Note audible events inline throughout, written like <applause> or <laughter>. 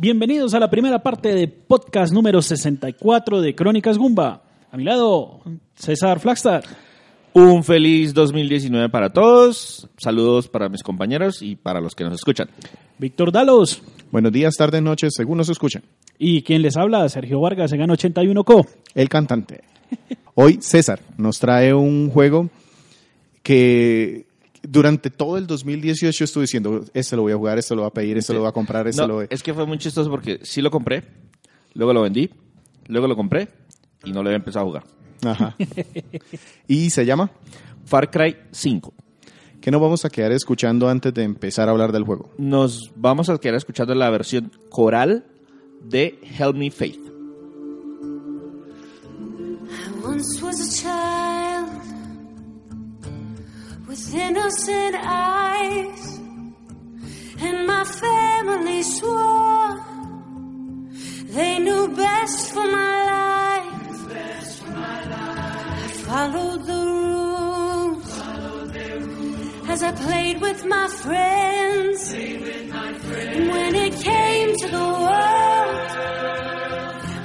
Bienvenidos a la primera parte de podcast número 64 de Crónicas Gumba. A mi lado, César Flagstad. Un feliz 2019 para todos. Saludos para mis compañeros y para los que nos escuchan. Víctor Dalos. Buenos días, tardes, noches, según nos escuchan. Y quien les habla, Sergio Vargas, en 81 Co. El cantante. Hoy César nos trae un juego que durante todo el 2018 estuve diciendo, este lo voy a jugar, este lo voy a pedir, este lo voy a comprar, este No, lo voy es que fue muy chistoso porque sí lo compré, luego lo vendí, luego lo compré y no lo había empezado a jugar. Ajá. y se llama, Far Cry 5. ¿qué nos vamos a quedar escuchando antes de empezar a hablar del juego? Nos vamos a quedar escuchando la versión coral de Help Me Faith. I once was a child with innocent eyes, and my family swore they knew best for my life. For my life. I followed the rules as I played with my friends. And when it came to the world,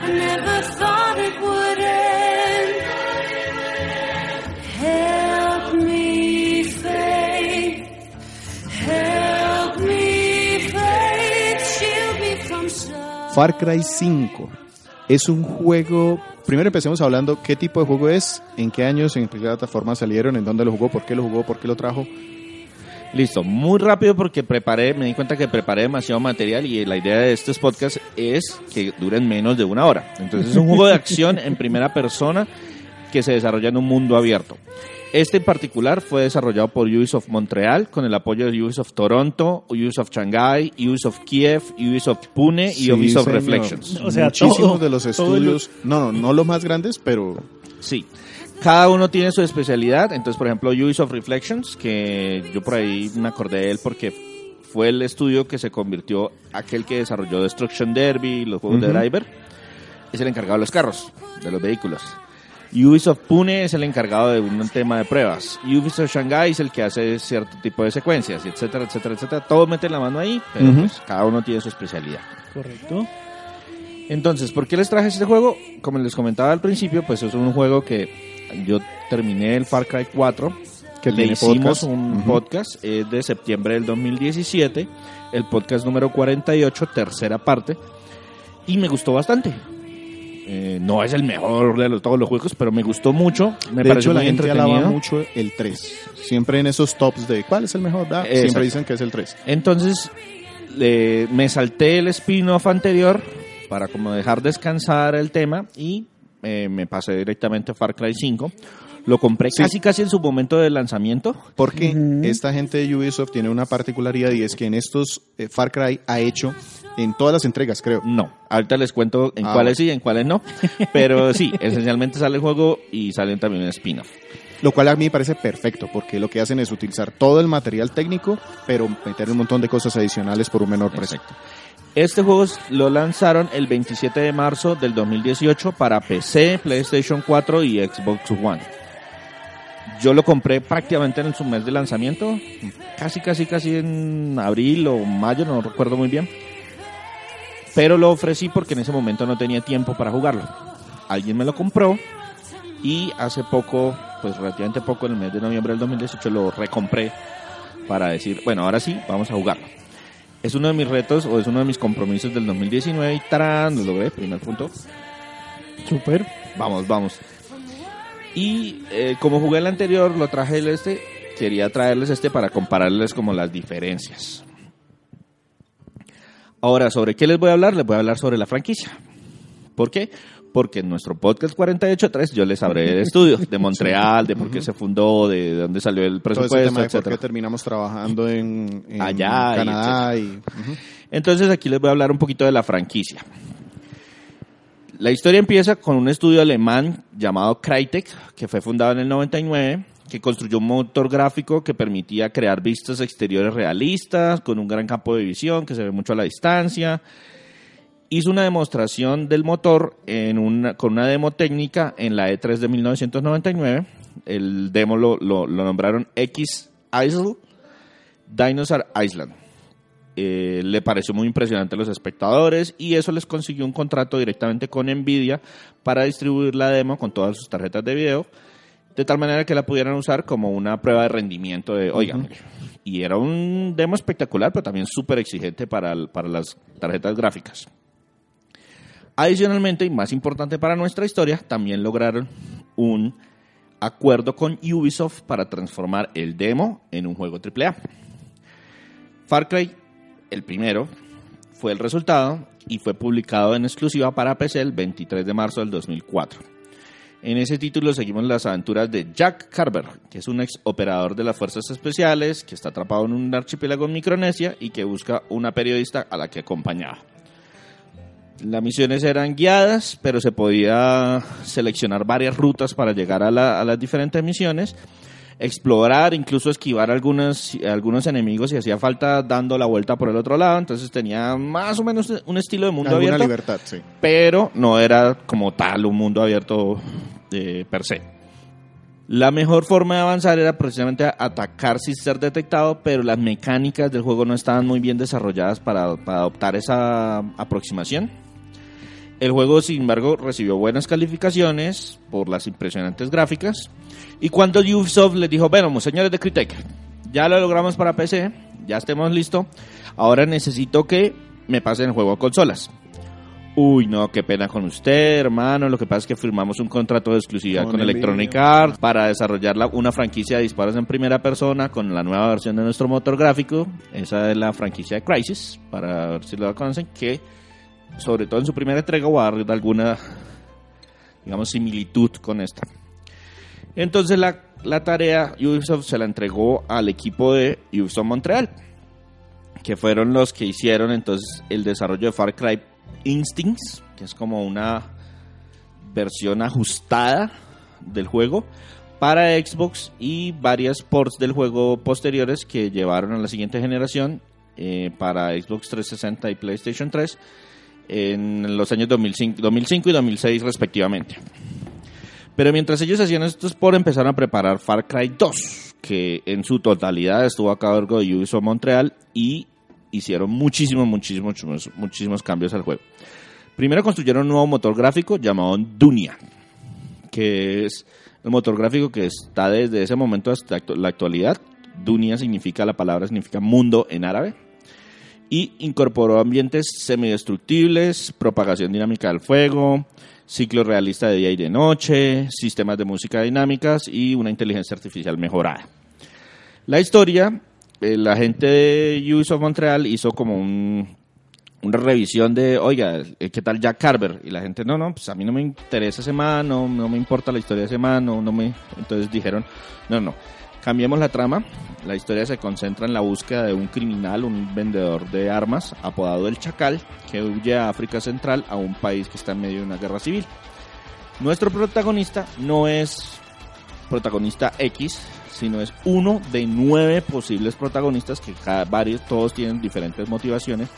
I never thought it would end. Far Cry 5 es un juego, primero empecemos hablando qué tipo de juego es, en qué años, en qué plataforma salieron, en dónde lo jugó, por qué lo jugó, por qué lo trajo. Listo, muy rápido porque preparé, me di cuenta que preparé demasiado material y la idea de estos podcasts es que duren menos de una hora. Entonces es un juego de acción en primera persona que se desarrolla en un mundo abierto. Este en particular fue desarrollado por Ubisoft Montreal con el apoyo de Ubisoft Toronto, Ubisoft Shanghai, Ubisoft Kiev, Ubisoft Pune y Sí, Ubisoft señor. Reflections. O sea, Muchísimos todo- de los el- estudios, no, no, no los más grandes, pero Sí. Cada uno tiene su especialidad. Entonces, por ejemplo, Ubisoft Reflections, que yo por ahí me acordé de él porque fue el estudio que se convirtió aquel que desarrolló Destruction Derby, los juegos de. Driver, es el encargado de los carros, de los vehículos. Ubisoft Pune es el encargado de un tema de pruebas. Ubisoft Shanghai es el que hace cierto tipo de secuencias, etcétera, etcétera, etcétera. Todo mete la mano ahí, pero pues cada uno tiene su especialidad. Correcto. Entonces, ¿por qué les traje este juego? Como les comentaba al principio, pues es un juego que yo terminé el Far Cry 4. Que Le hicimos podcast. un podcast eh, de septiembre del 2017, el podcast número 48, tercera parte, y me gustó bastante. Eh, no es el mejor de los- todos los juegos, pero me gustó mucho, me de pareció hecho la muy gente entretenido. alaba mucho el 3. Siempre en esos tops de cuál es el mejor, ¿verdad? Exacto. siempre dicen que es el 3. Entonces, me salté el spin-off anterior para como dejar descansar el tema y eh, me pasé directamente a Far Cry 5. Lo compré Sí. casi casi en su momento de lanzamiento. Porque esta gente de Ubisoft tiene una particularidad y es que en estos eh, Far Cry ha hecho en todas las entregas, creo. No, ahorita les cuento en Ah, cuáles sí y en cuáles no. Pero sí, esencialmente sale el juego y salen también un spin-off. Lo cual a mí me parece perfecto, porque lo que hacen es utilizar todo el material técnico, pero meter un montón de cosas adicionales por un menor precio. Exacto. Este juego lo lanzaron el 27 de marzo del 2018 para PC, PlayStation 4 y Xbox One. Yo lo compré prácticamente en su mes de lanzamiento, casi, casi, casi en abril o mayo, no recuerdo muy bien. Pero lo ofrecí porque en ese momento no tenía tiempo para jugarlo. Alguien me lo compró y hace poco, pues relativamente poco, en el mes de noviembre del 2018, lo recompré para decir, bueno, ahora sí, vamos a jugarlo. Es uno de mis retos o es uno de mis compromisos del 2019 y tarán, lo logré, primer punto. Súper. Vamos, vamos. Y eh, como jugué el anterior, lo traje el este, quería traerles este para compararles como las diferencias. Ahora, ¿sobre qué les voy a hablar? Les voy a hablar sobre la franquicia. ¿Por qué? Porque en nuestro podcast 48.3 yo les hablé de estudios, de <laughs> Montreal, de por qué se fundó, de dónde salió el Todo ese presupuesto, tema de por qué terminamos trabajando en, en Allá y Canadá y. Entonces aquí les voy a hablar un poquito de la franquicia. La historia empieza con un estudio alemán llamado Crytek, que fue fundado en el 99, que construyó un motor gráfico que permitía crear vistas exteriores realistas, con un gran campo de visión que se ve mucho a la distancia. Hizo una demostración del motor en una, con una demo técnica en la E3 de 1999. El demo lo, lo- nombraron X Isle Dinosaur Island. eh, le pareció muy impresionante a los espectadores y eso les consiguió un contrato directamente con Nvidia para distribuir la demo con todas sus tarjetas de video, de tal manera que la pudieran usar como una prueba de rendimiento de, oigan, y era un demo espectacular, pero también súper exigente para, para las tarjetas gráficas. Adicionalmente, y más importante para nuestra historia, también lograron un acuerdo con Ubisoft para transformar el demo en un juego AAA. Far Cry, el primero, fue el resultado y fue publicado en exclusiva para PC el 23 de marzo del 2004. En ese título seguimos las aventuras de Jack Carver, que es un ex operador de las fuerzas especiales que está atrapado en un archipiélago en Micronesia y que busca una periodista a la que acompañaba. Las misiones eran guiadas, pero se podía seleccionar varias rutas para llegar a, la- a las diferentes misiones, explorar, incluso esquivar algunos, algunos enemigos si hacía falta dando la vuelta por el otro lado. Entonces tenía más o menos un estilo de mundo Alguna abierto libertad, sí. pero no era como tal un mundo abierto eh, per se. La mejor forma de avanzar era precisamente atacar sin ser detectado, pero las mecánicas del juego no estaban muy bien desarrolladas para, adoptar esa aproximación. El juego, sin embargo, recibió buenas calificaciones por las impresionantes gráficas. Y cuando Ubisoft les dijo, bueno, señores de Crytek, ya lo logramos para PC, ya estemos listos, ahora necesito que me pasen el juego a consolas. Uy, no, qué pena con usted, hermano. Lo que pasa es que firmamos un contrato de exclusividad Con. Electronic Arts para desarrollar la- una franquicia de disparos en primera persona con la nueva versión de nuestro motor gráfico. Esa es la franquicia de Crysis, para ver si lo conocen, que sobre todo en su primera entrega va a dar alguna, digamos, similitud con esta. Entonces la, la tarea Ubisoft se la entregó al equipo de Ubisoft Montreal, que fueron los que hicieron entonces el desarrollo de Far Cry Instincts, que es como una versión ajustada del juego para Xbox y varias ports del juego posteriores que llevaron a la siguiente generación eh, para Xbox 360 y PlayStation 3 en los años 2005, 2005 y 2006 respectivamente. Pero mientras ellos hacían estos por empezaron a preparar Far Cry 2, que en su totalidad estuvo a cargo de Ubisoft Montreal y hicieron muchísimos, muchísimos, muchísimos, cambios al juego. Primero construyeron un nuevo motor gráfico llamado Dunia, que es el motor gráfico que está desde ese momento hasta la actualidad. Dunia significa, la palabra significa mundo en árabe. Y incorporó ambientes semidestructibles, propagación dinámica del fuego, ciclo realista de día y de noche, sistemas de música dinámicas y una inteligencia artificial mejorada. La historia, la gente de Ubisoft Montreal hizo como un, una revisión de, oiga, eh, ¿qué tal Jack Carver? Y la gente, no, no, pues a mí no me interesa ese man, no, no me importa la historia de ese man, no, no me... Entonces dijeron, no, no, cambiemos la trama. La historia se concentra en la búsqueda de un criminal, un vendedor de armas, apodado El Chacal, que huye a África Central, a un país que está en medio de una guerra civil. Nuestro protagonista no es protagonista X, sino es uno de nueve posibles protagonistas que cada, varios, todos tienen diferentes motivaciones.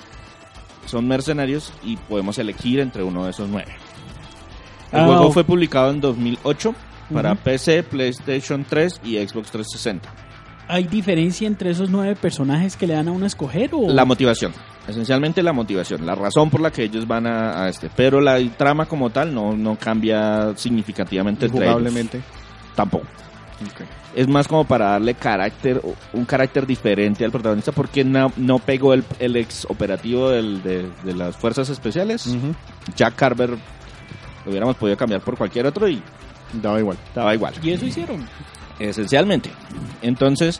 Son mercenarios y podemos elegir entre uno de esos nueve. El Ah, juego fue publicado en 2008 para Ujú. PC, PlayStation 3 y Xbox 360. ¿Hay diferencia entre esos nueve personajes que le dan a uno a escoger o...? La motivación, esencialmente la motivación, la razón por la que ellos van a, a este, pero la trama como tal no, no cambia significativamente entre ellos. Tampoco. Es más como para darle carácter, un carácter diferente al protagonista porque no, no pegó el, el ex operativo del- de, de las fuerzas especiales. Jack Carver lo hubiéramos podido cambiar por cualquier otro y Daba igual. estaba igual. Y eso hicieron. Esencialmente. Entonces,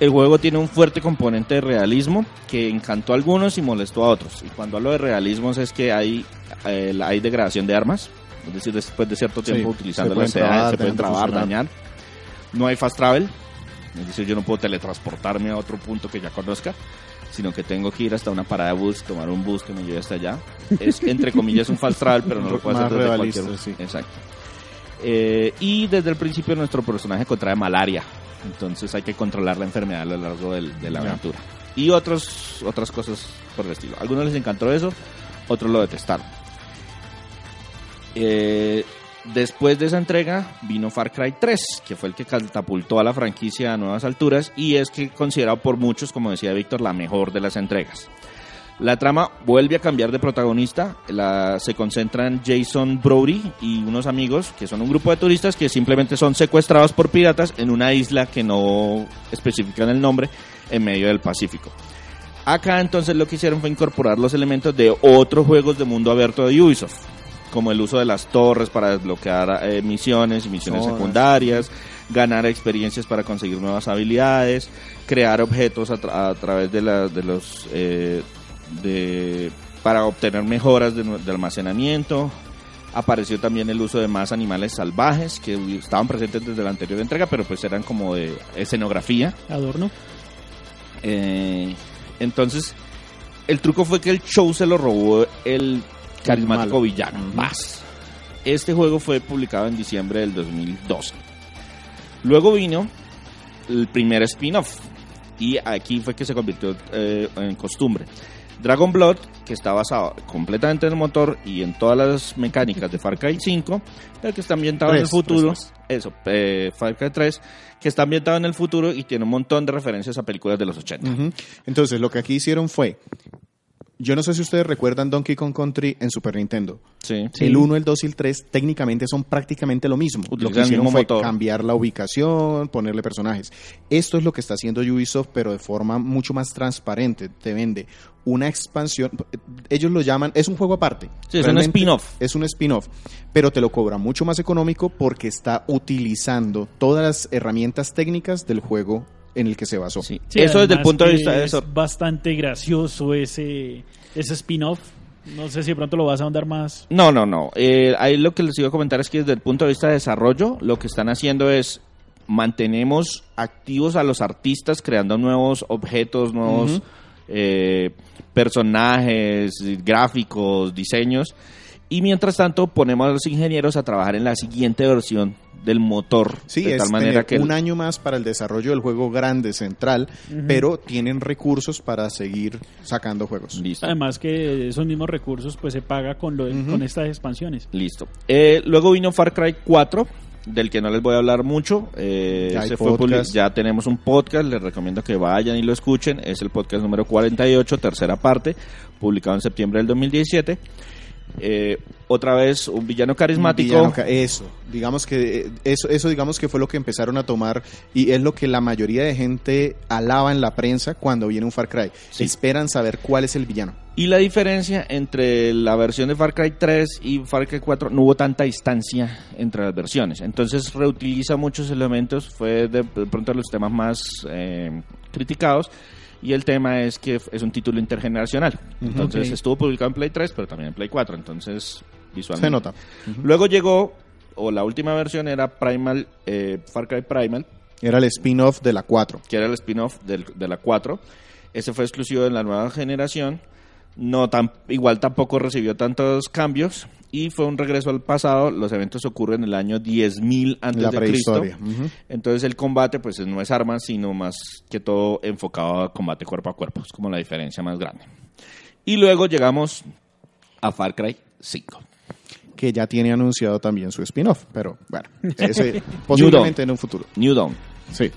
el juego tiene un fuerte componente de realismo que encantó a algunos y molestó a otros. Y cuando hablo de realismos es que hay, eh, hay degradación de armas. Es decir, después de cierto tiempo utilizando edades, trabar, se pueden trabar, dañar. No hay fast travel. Es decir, yo no puedo teletransportarme a otro punto que ya conozca, sino que tengo que ir hasta una parada de bus, tomar un bus que me lleve hasta allá. Es, entre comillas, un fast travel, pero no lo <laughs> puedo hacer desde cualquier... sí. Exacto. Eh, y desde el principio nuestro personaje contrae malaria. Entonces hay que controlar la enfermedad a lo largo del- de la aventura. Y otros, otras cosas por el estilo. A algunos les encantó eso, otros lo detestaron. Eh, Después de esa entrega vino Far Cry 3, que fue el que catapultó a la franquicia a nuevas alturas y es que considerado por muchos, como decía Víctor, la mejor de las entregas. La trama vuelve a cambiar de protagonista, la, se concentra en Jason Brody y unos amigos, que son un grupo de turistas que simplemente son secuestrados por piratas en una isla que no especifican el nombre en medio del Pacífico. Acá entonces lo que hicieron fue incorporar los elementos de otros juegos de mundo abierto de Ubisoft, como el uso de las torres para desbloquear eh, misiones y misiones secundarias, ganar experiencias para conseguir nuevas habilidades, crear objetos a, tra- a través de, la- de los eh, de para obtener mejoras de, almacenamiento. Apareció también el uso de más animales salvajes que estaban presentes desde la anterior entrega, pero pues eran como de escenografía. Adorno. Eh, entonces, el truco fue que el show se lo robó el carismático malo. villano. Más. Este juego fue publicado en diciembre del 2012. Luego vino el primer spin-off. Y aquí fue que se convirtió eh, en costumbre. Dragon Blood, que está basado completamente en el motor y en todas las mecánicas de Far Cry 5, pero que está ambientado en el futuro. Eso, eh, Far Cry 3, que está ambientado en el futuro y tiene un montón de referencias a películas de los 80. Ujú. Entonces, lo que aquí hicieron fue, yo no sé si ustedes recuerdan Donkey Kong Country en Super Nintendo. Sí. El 1, el 2 y el 3 técnicamente son prácticamente lo mismo. Utilizan lo que hicieron fue motor. cambiar la ubicación, ponerle personajes. Esto es lo que está haciendo Ubisoft, pero de forma mucho más transparente. Te vende una expansión. Ellos lo llaman, es un juego aparte. Sí, es un spin-off. Es un spin-off, pero te lo cobra mucho más económico porque está utilizando todas las herramientas técnicas del juego en el que se basó. Sí. Sí, Eso desde el punto de vista de es eso. bastante gracioso ese, ese spin-off. No sé si de pronto lo vas a ahondar más. No, no, no. Eh, ahí lo que les iba a comentar es que desde el punto de vista de desarrollo, lo que están haciendo es mantenemos activos a los artistas creando nuevos objetos, nuevos eh, personajes, gráficos, diseños. Y mientras tanto ponemos a los ingenieros a trabajar en la siguiente versión del motor. Sí, de es tal manera tener que... un año más para el desarrollo del juego grande central, pero tienen recursos para seguir sacando juegos. Listo. Además que esos mismos recursos pues se paga con, lo, con estas expansiones. Listo. Eh, luego vino Far Cry 4, del que no les voy a hablar mucho. Eh, Ya se fue ya tenemos un podcast, les recomiendo que vayan y lo escuchen. Es el podcast número 48, tercera parte, publicado en septiembre del 2017. Eh, otra vez un villano carismático. Villano ca- eso, digamos que eh, eso, eso digamos que fue lo que empezaron a tomar y es lo que la mayoría de gente alaba en la prensa cuando viene un Far Cry. Sí. Esperan saber cuál es el villano. Y la diferencia entre la versión de Far Cry 3 y Far Cry 4 no hubo tanta distancia entre las versiones. Entonces reutiliza muchos elementos, fue de, de pronto de los temas más eh, criticados. Y el tema es que es un título intergeneracional. Entonces Ok. estuvo publicado en Play 3, pero también en Play 4. Entonces visualmente. Se nota. Luego llegó, o la última versión era Primal, eh, Far Cry Primal, Era el spin-off de la 4. que era el spin-off de la 4. Ese fue exclusivo de la nueva generación. No tan, igual tampoco recibió tantos cambios y fue un regreso al pasado. Los eventos ocurren en el año 10.000 antes La de Cristo. Entonces el combate pues no es armas, sino más que todo enfocado a combate cuerpo a cuerpo. Es como la diferencia más grande. Y luego llegamos a Far Cry 5. Que ya tiene anunciado también su spin-off, pero bueno, <laughs> ese posiblemente en un futuro. New Dawn. Sí.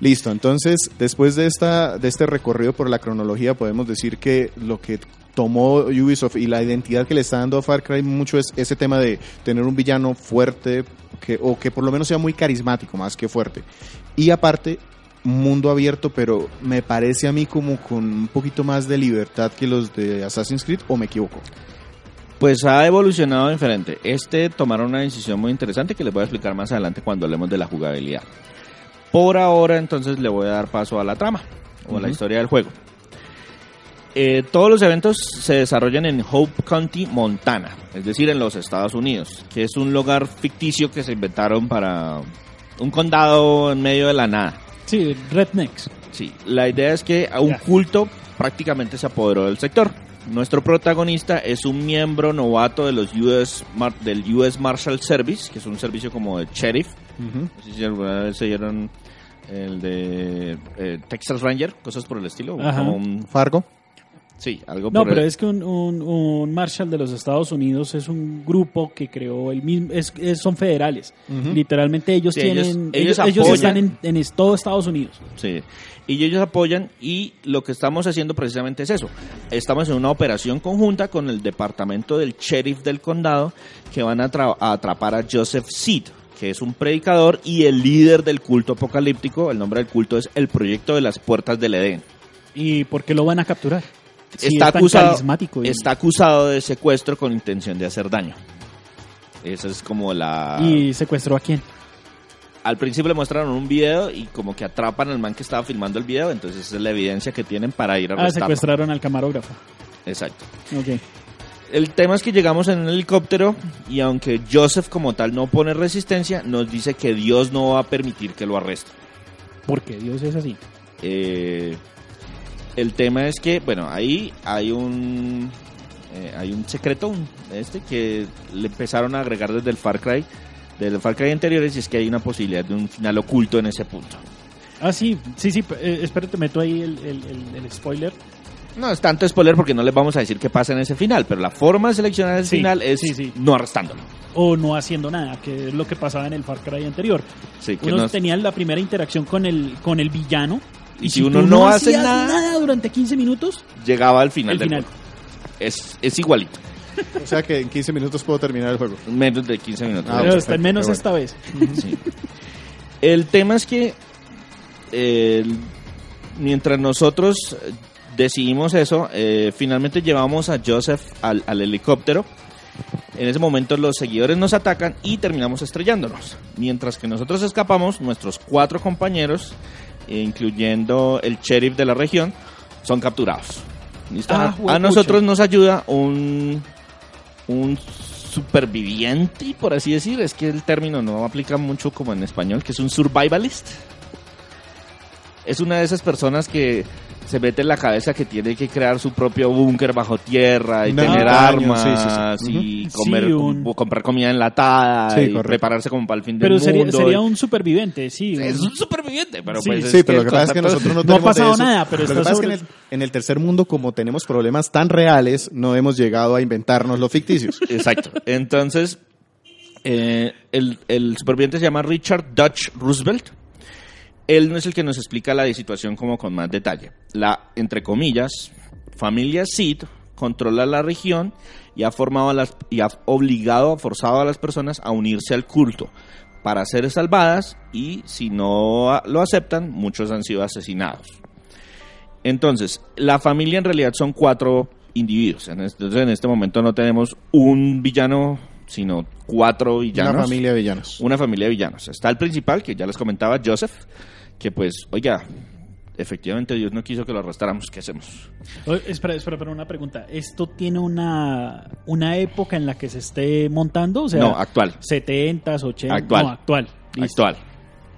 Listo, entonces después de esta de este recorrido por la cronología podemos decir que lo que tomó Ubisoft y la identidad que le está dando a Far Cry mucho es ese tema de tener un villano fuerte que, o que por lo menos sea muy carismático más que fuerte. Y aparte mundo abierto, pero me parece a mí como con un poquito más de libertad que los de Assassin's Creed o me equivoco. Pues ha evolucionado diferente. Este tomaron una decisión muy interesante que les voy a explicar más adelante cuando hablemos de la jugabilidad. Por ahora, entonces, le voy a dar paso a la trama o a la historia del juego. Eh, todos los eventos se desarrollan en Hope County, Montana, es decir, en los Estados Unidos, que es un lugar ficticio que se inventaron para un condado en medio de la nada. Sí, Rednecks. Sí, la idea es que un Ya. culto prácticamente se apoderó del sector. Nuestro protagonista es un miembro novato de los US Mar- del US Marshal Service, que es un servicio como de sheriff. No sé si alguna vez se oyeron el de eh, Texas Ranger, cosas por el estilo. Ajá. Como un- Fargo. Sí, algo No, por pero el- es que un, un, un Marshall de los Estados Unidos es un grupo que creó el mismo, es, es- son federales. Literalmente ellos Sí, tienen, ellos ellos, están en, en todo Estados Unidos. Sí. Y ellos apoyan y lo que estamos haciendo precisamente es eso. Estamos en una operación conjunta con el departamento del sheriff del condado que van a, a atrapar a Joseph Seed, que es un predicador y el líder del culto apocalíptico. El nombre del culto es el Proyecto de las Puertas del Edén. ¿Y por qué lo van a capturar? Si está, es acusado, y- está acusado de secuestro con intención de hacer daño. Esa es como la... ¿Y secuestró a quién? Al principio le mostraron un video y como que atrapan al man que estaba filmando el video, entonces esa es la evidencia que tienen para ir a Ah, secuestraron al camarógrafo. Exacto. Ok. El tema es que llegamos en un helicóptero y aunque Joseph como tal no pone resistencia, nos dice que Dios no va a permitir que lo arresten. Porque Dios es así. Eh, el tema es que, bueno, ahí hay un eh, hay un secreto este que le empezaron a agregar desde el Far Cry, desde el Far Cry anteriores y es que hay una posibilidad de un final oculto en ese punto. Ah, sí, sí, sí. Eh, espérate, meto ahí el, el, el- el spoiler. No es tanto spoiler porque no les vamos a decir qué pasa en ese final, pero la forma de seleccionar el Sí, final es sí, sí. no arrestándolo. O no haciendo nada, que es lo que pasaba en el Far Cry anterior. Sí, que Uno nos- tenía la primera interacción con el, con el villano. Y si uno tú no hace hacías nada- durante 15 minutos, llegaba al final el del final. juego. Es, es igualito. O sea que en 15 minutos puedo terminar el juego. Menos de 15 minutos. Ah, Pero está en menos esta vez. Sí. El tema es que eh, mientras nosotros decidimos eso, eh, finalmente llevamos a Joseph al, al helicóptero. En ese momento los seguidores nos atacan y terminamos estrellándonos. Mientras que nosotros escapamos, nuestros cuatro compañeros, eh, incluyendo el sheriff de la región, son capturados. ¿Listo? Ah, a juepucha. nosotros nos ayuda un, un superviviente, por así decir. Es que el término no aplica mucho como en español, que es un survivalist. Es una de esas personas que se mete en la cabeza que tiene que crear su propio búnker bajo tierra y tener armas sí, sí, sí. y comer, Sí, un- com- comprar comida enlatada Sí, y correcto. prepararse como para el fin Pero del sería, mundo. sería y- un superviviente, sí. Es un- superviviente, pero Sí, pues Sí, es pero lo que pasa es que nosotros no No ha pasado eso. nada, pero lo que está pasa es que en sobre- el, en el tercer mundo, como tenemos problemas tan reales, no hemos llegado a inventarnos los ficticios. <laughs> Exacto. Entonces, eh, el, el superviviente se llama Richard Dutch Roosevelt. Él no es el que nos explica la situación como con más detalle. La, entre comillas, familia Seed controla la región y ha formado a las y ha obligado, forzado a las personas a unirse al culto para ser salvadas y si no lo aceptan, muchos han sido asesinados. Entonces, la familia en realidad son cuatro individuos. En entonces, en este momento no tenemos un villano, sino cuatro villanos. Una familia de villanos. Una familia de villanos. Está el principal, que ya les comentaba, Joseph, que pues, oiga, efectivamente Dios no quiso que lo arrestáramos. ¿Qué hacemos? Oye, espera, espera, espera, una pregunta. ¿Esto tiene una, una época en la que se esté montando? O sea, no, actual. 70s, 80 Actual. No, actual. Listo. Actual.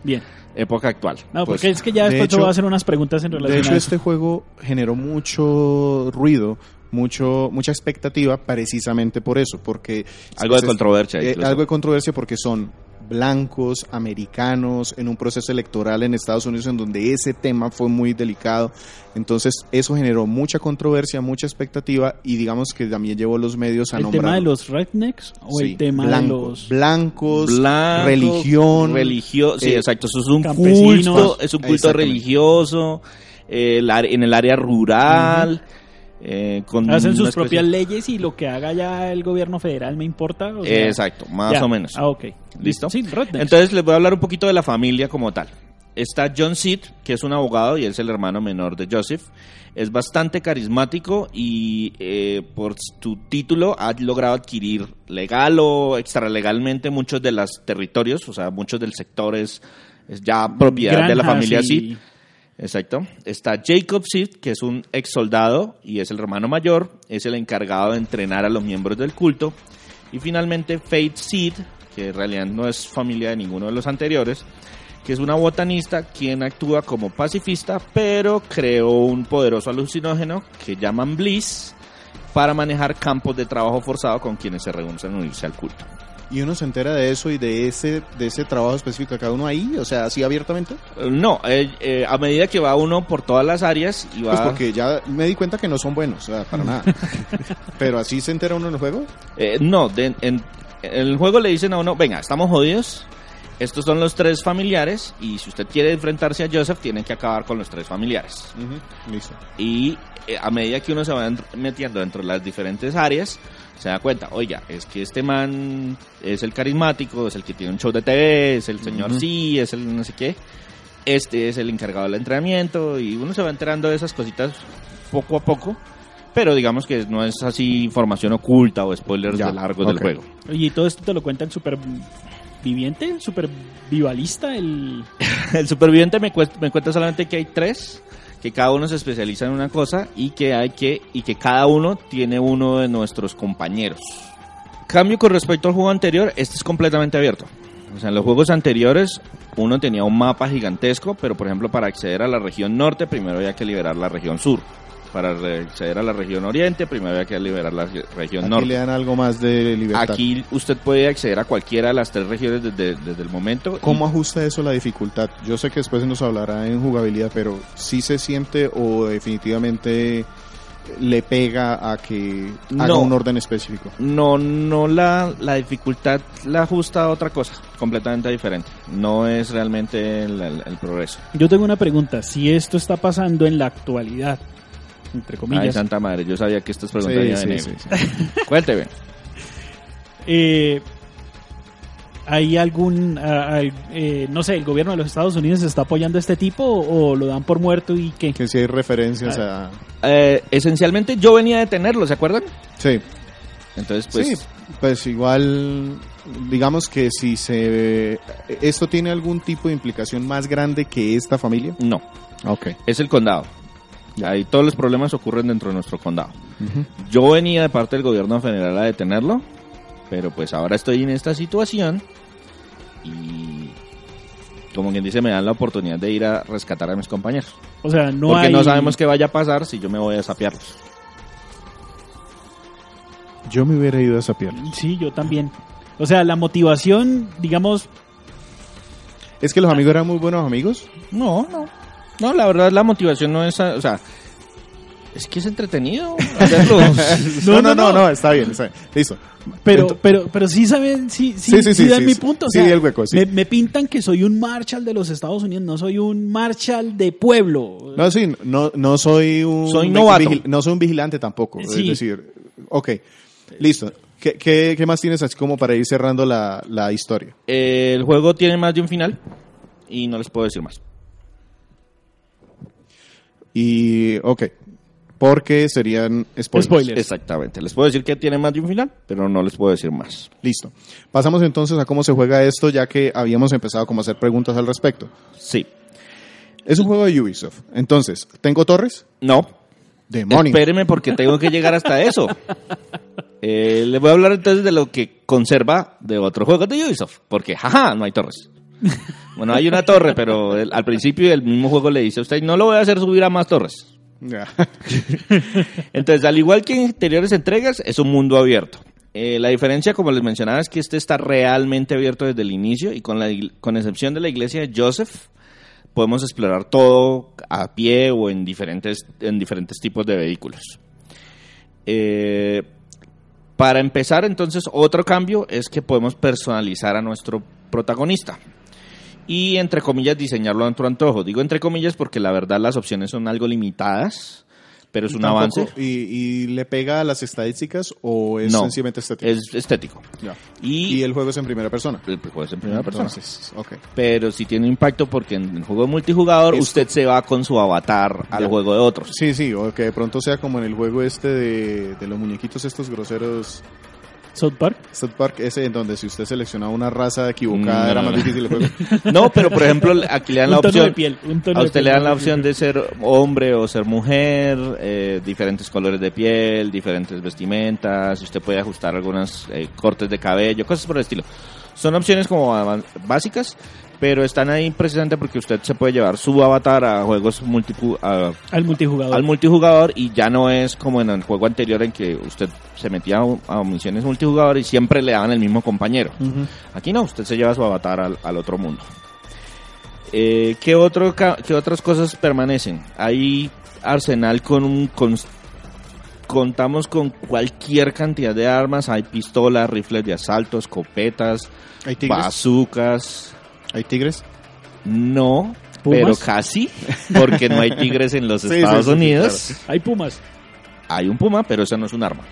Bien. Época actual. No, Pues, porque es que ya de después te hecho- voy a hacer unas preguntas en De relación hecho, a eso. este juego generó mucho ruido, mucho mucha expectativa precisamente por eso, porque Algo de controversia, eh, algo de controversia porque son blancos, americanos, en un proceso electoral en Estados Unidos en donde ese tema fue muy delicado. Entonces, eso generó mucha controversia, mucha expectativa y digamos que también llevó los medios a ¿El nombrar tema de los rednecks o Sí, el tema de los... blancos, Blancos, religión, religio- sí, eh, exacto. Eso es un culto, es un culto religioso, eh, el en el área rural. Eh, con Hacen sus propias leyes y lo que haga ya el gobierno federal me importa. o sea, Exacto, más ya. o menos. Ah, ok. ¿Listo? Sí. Entonces les voy a hablar un poquito de la familia como tal. Está John Seed, que es un abogado y es el hermano menor de Joseph. Es bastante carismático y eh, por su título ha logrado adquirir legal o extralegalmente muchos de los territorios, o sea, muchos del sector es, es ya propiedad de la familia y- Seed. Exacto. Está Jacob Seed, que es un ex soldado y es el hermano mayor, es el encargado de entrenar a los miembros del culto. Y finalmente Faith Seed, que en realidad no es familia de ninguno de los anteriores, que es una botanista quien actúa como pacifista, pero creó un poderoso alucinógeno que llaman Bliss para manejar campos de trabajo forzado con quienes se rehusan a unirse al culto. Y uno se entera de eso y de ese de ese trabajo específico cada uno ahí, o sea, así abiertamente. Eh, No, eh, eh, a medida que va uno por todas las áreas y va... Pues porque ya me di cuenta que no son buenos, o sea, para nada. <laughs> Pero así se entera uno en el juego. Eh, no, de- en, en el juego le dicen a uno, venga, estamos jodidos, estos son los tres familiares y si usted quiere enfrentarse a Joseph tiene que acabar con los tres familiares. Listo. Y eh, a medida que uno se va en- metiendo dentro de las diferentes áreas, se da cuenta, oiga, es que este man es el carismático, es el que tiene un show de TV, es el señor sí, es el no sé qué, este es el encargado del entrenamiento y uno se va enterando de esas cositas poco a poco. Pero digamos que no es así información oculta o spoilers Ya, de largos del juego. Y todo esto te lo cuenta el super viviente, el super vivalista, el... <laughs> El superviviente me, me cuenta solamente que hay tres, que cada uno se especializa en una cosa y que hay que y que cada uno tiene uno de nuestros compañeros. Cambio con respecto al juego anterior, este es completamente abierto. O sea, en los juegos anteriores uno tenía un mapa gigantesco, pero por ejemplo para acceder a la región norte primero había que liberar la región sur. Para acceder a la región oriente primero había que liberar la re- región Aquí norte. le dan algo más de libertad. Aquí usted puede acceder a cualquiera de las tres regiones desde, desde el momento. y- ¿Cómo ajusta eso la dificultad? Yo sé que después nos hablará en jugabilidad, pero ¿sí se siente o definitivamente le pega a que haga No. un orden específico? No, no la, la dificultad la ajusta a otra cosa, completamente diferente. No es realmente el, el- el progreso. Yo tengo una pregunta, si esto está pasando en la actualidad, entre Ay, comillas, santa madre, yo sabía que estas preguntas Sí, sí, venir. sí, sí. <laughs> Cuénteme. eh, ¿hay algún, ah, al- eh, no sé, el gobierno de los Estados Unidos está apoyando a este tipo o, o lo dan por muerto y qué? Que si hay referencias a... Eh, esencialmente yo venía a detenerlo, ¿se acuerdan? Sí, Entonces, pues, sí, pues igual, digamos que si se... ¿Esto tiene algún tipo de implicación más grande que esta familia? no, Ok. es el condado. Ahí todos los problemas ocurren dentro de nuestro condado. Yo venía de parte del gobierno federal a detenerlo, pero pues ahora estoy en esta situación y como quien dice me dan la oportunidad de ir a rescatar a mis compañeros. O sea, no porque hay... no sabemos qué vaya a pasar si yo me voy a sapearlos. Yo me hubiera ido a pierna. Sí, yo también. O sea, la motivación, digamos, ¿Es que los amigos eran muy buenos amigos? No, no. No, la verdad la motivación no es, o sea, es que es entretenido <laughs> hacerlo. <laughs> No, no, no, no, está bien, está bien. Listo. Pero, pero, pero sí saben, sí, sí, Sí, sí, sí, sí, dan mi sí. punto. El hueco, me, pintan que soy un Marshall de los Estados Unidos, no soy un Marshall de pueblo. No, sí, no, no soy un... Soy no soy un vigilante tampoco. Sí. Es decir, ok, listo. ¿Qué, qué, qué más tienes así como para ir cerrando la, la historia? El juego tiene más de un final y no les puedo decir más. Y, ok, porque serían spoilers. Spoilers. Exactamente. Les puedo decir que tiene más de un final, pero no les puedo decir más. Listo. Pasamos entonces a cómo se juega esto, ya que habíamos empezado como a hacer preguntas al respecto. Sí. Es un juego de Ubisoft. Entonces, ¿tengo torres? No. Demonio. Espéreme porque tengo que llegar hasta eso. Eh, les voy a hablar entonces de lo que conserva de otros juegos de Ubisoft. Porque, jaja, no hay torres. <laughs> Bueno, hay una torre, pero el- al principio el mismo juego le dice a usted, no lo voy a hacer subir a más torres. <laughs> Entonces, al igual que en anteriores entregas, es un mundo abierto. Eh, la diferencia, como les mencionaba, es que este está realmente abierto desde el inicio y con, la, con excepción de la iglesia de Joseph, podemos explorar todo a pie o en diferentes, en diferentes tipos de vehículos. Eh, para empezar, entonces, otro cambio es que podemos personalizar a nuestro protagonista. Y, entre comillas, diseñarlo a nuestro antojo. Digo entre comillas porque la verdad las opciones son algo limitadas, pero es un Tampoco- avance. ¿Y, y le pega a las estadísticas o es No. sencillamente estético? Es estético. Y, Y el juego es en primera persona. el juego es en primera persona. Entonces, ok. Pero sí tiene impacto porque en el juego multijugador Es- usted se va con su avatar al juego de otros. Sí, sí, o que de pronto sea como en el juego este de, de los muñequitos estos groseros South Park. South Park, ese en donde si usted seleccionaba una raza equivocada Mm, era no, más no. difícil el juego. <laughs> No, pero por ejemplo, aquí le dan la un tono opción. de piel. Un tono A de usted piel, le dan la ¿no? opción de ser hombre o ser mujer, eh, diferentes colores de piel, diferentes vestimentas, usted puede ajustar algunos eh, cortes de cabello, cosas por el estilo. Son opciones como básicas, pero están ahí precisamente porque usted se puede llevar su avatar a juegos a- Al multijugador. al multijugador y ya no es como en el juego anterior en que usted se metía a, a misiones multijugador y siempre le daban el mismo compañero. Aquí no, usted se lleva su avatar al, al otro mundo. Eh, ¿qué, otro, ca- ¿Qué otras cosas permanecen? Hay arsenal con un... con- contamos con cualquier cantidad de armas, hay pistolas, rifles de asalto, escopetas, ¿Hay tigres? ¿Hay tigres? no, ¿Pumas? pero casi, porque no hay tigres en los <laughs> Sí, Estados sí, sí, Unidos. Hay pumas. Hay un puma, pero eso no es un arma.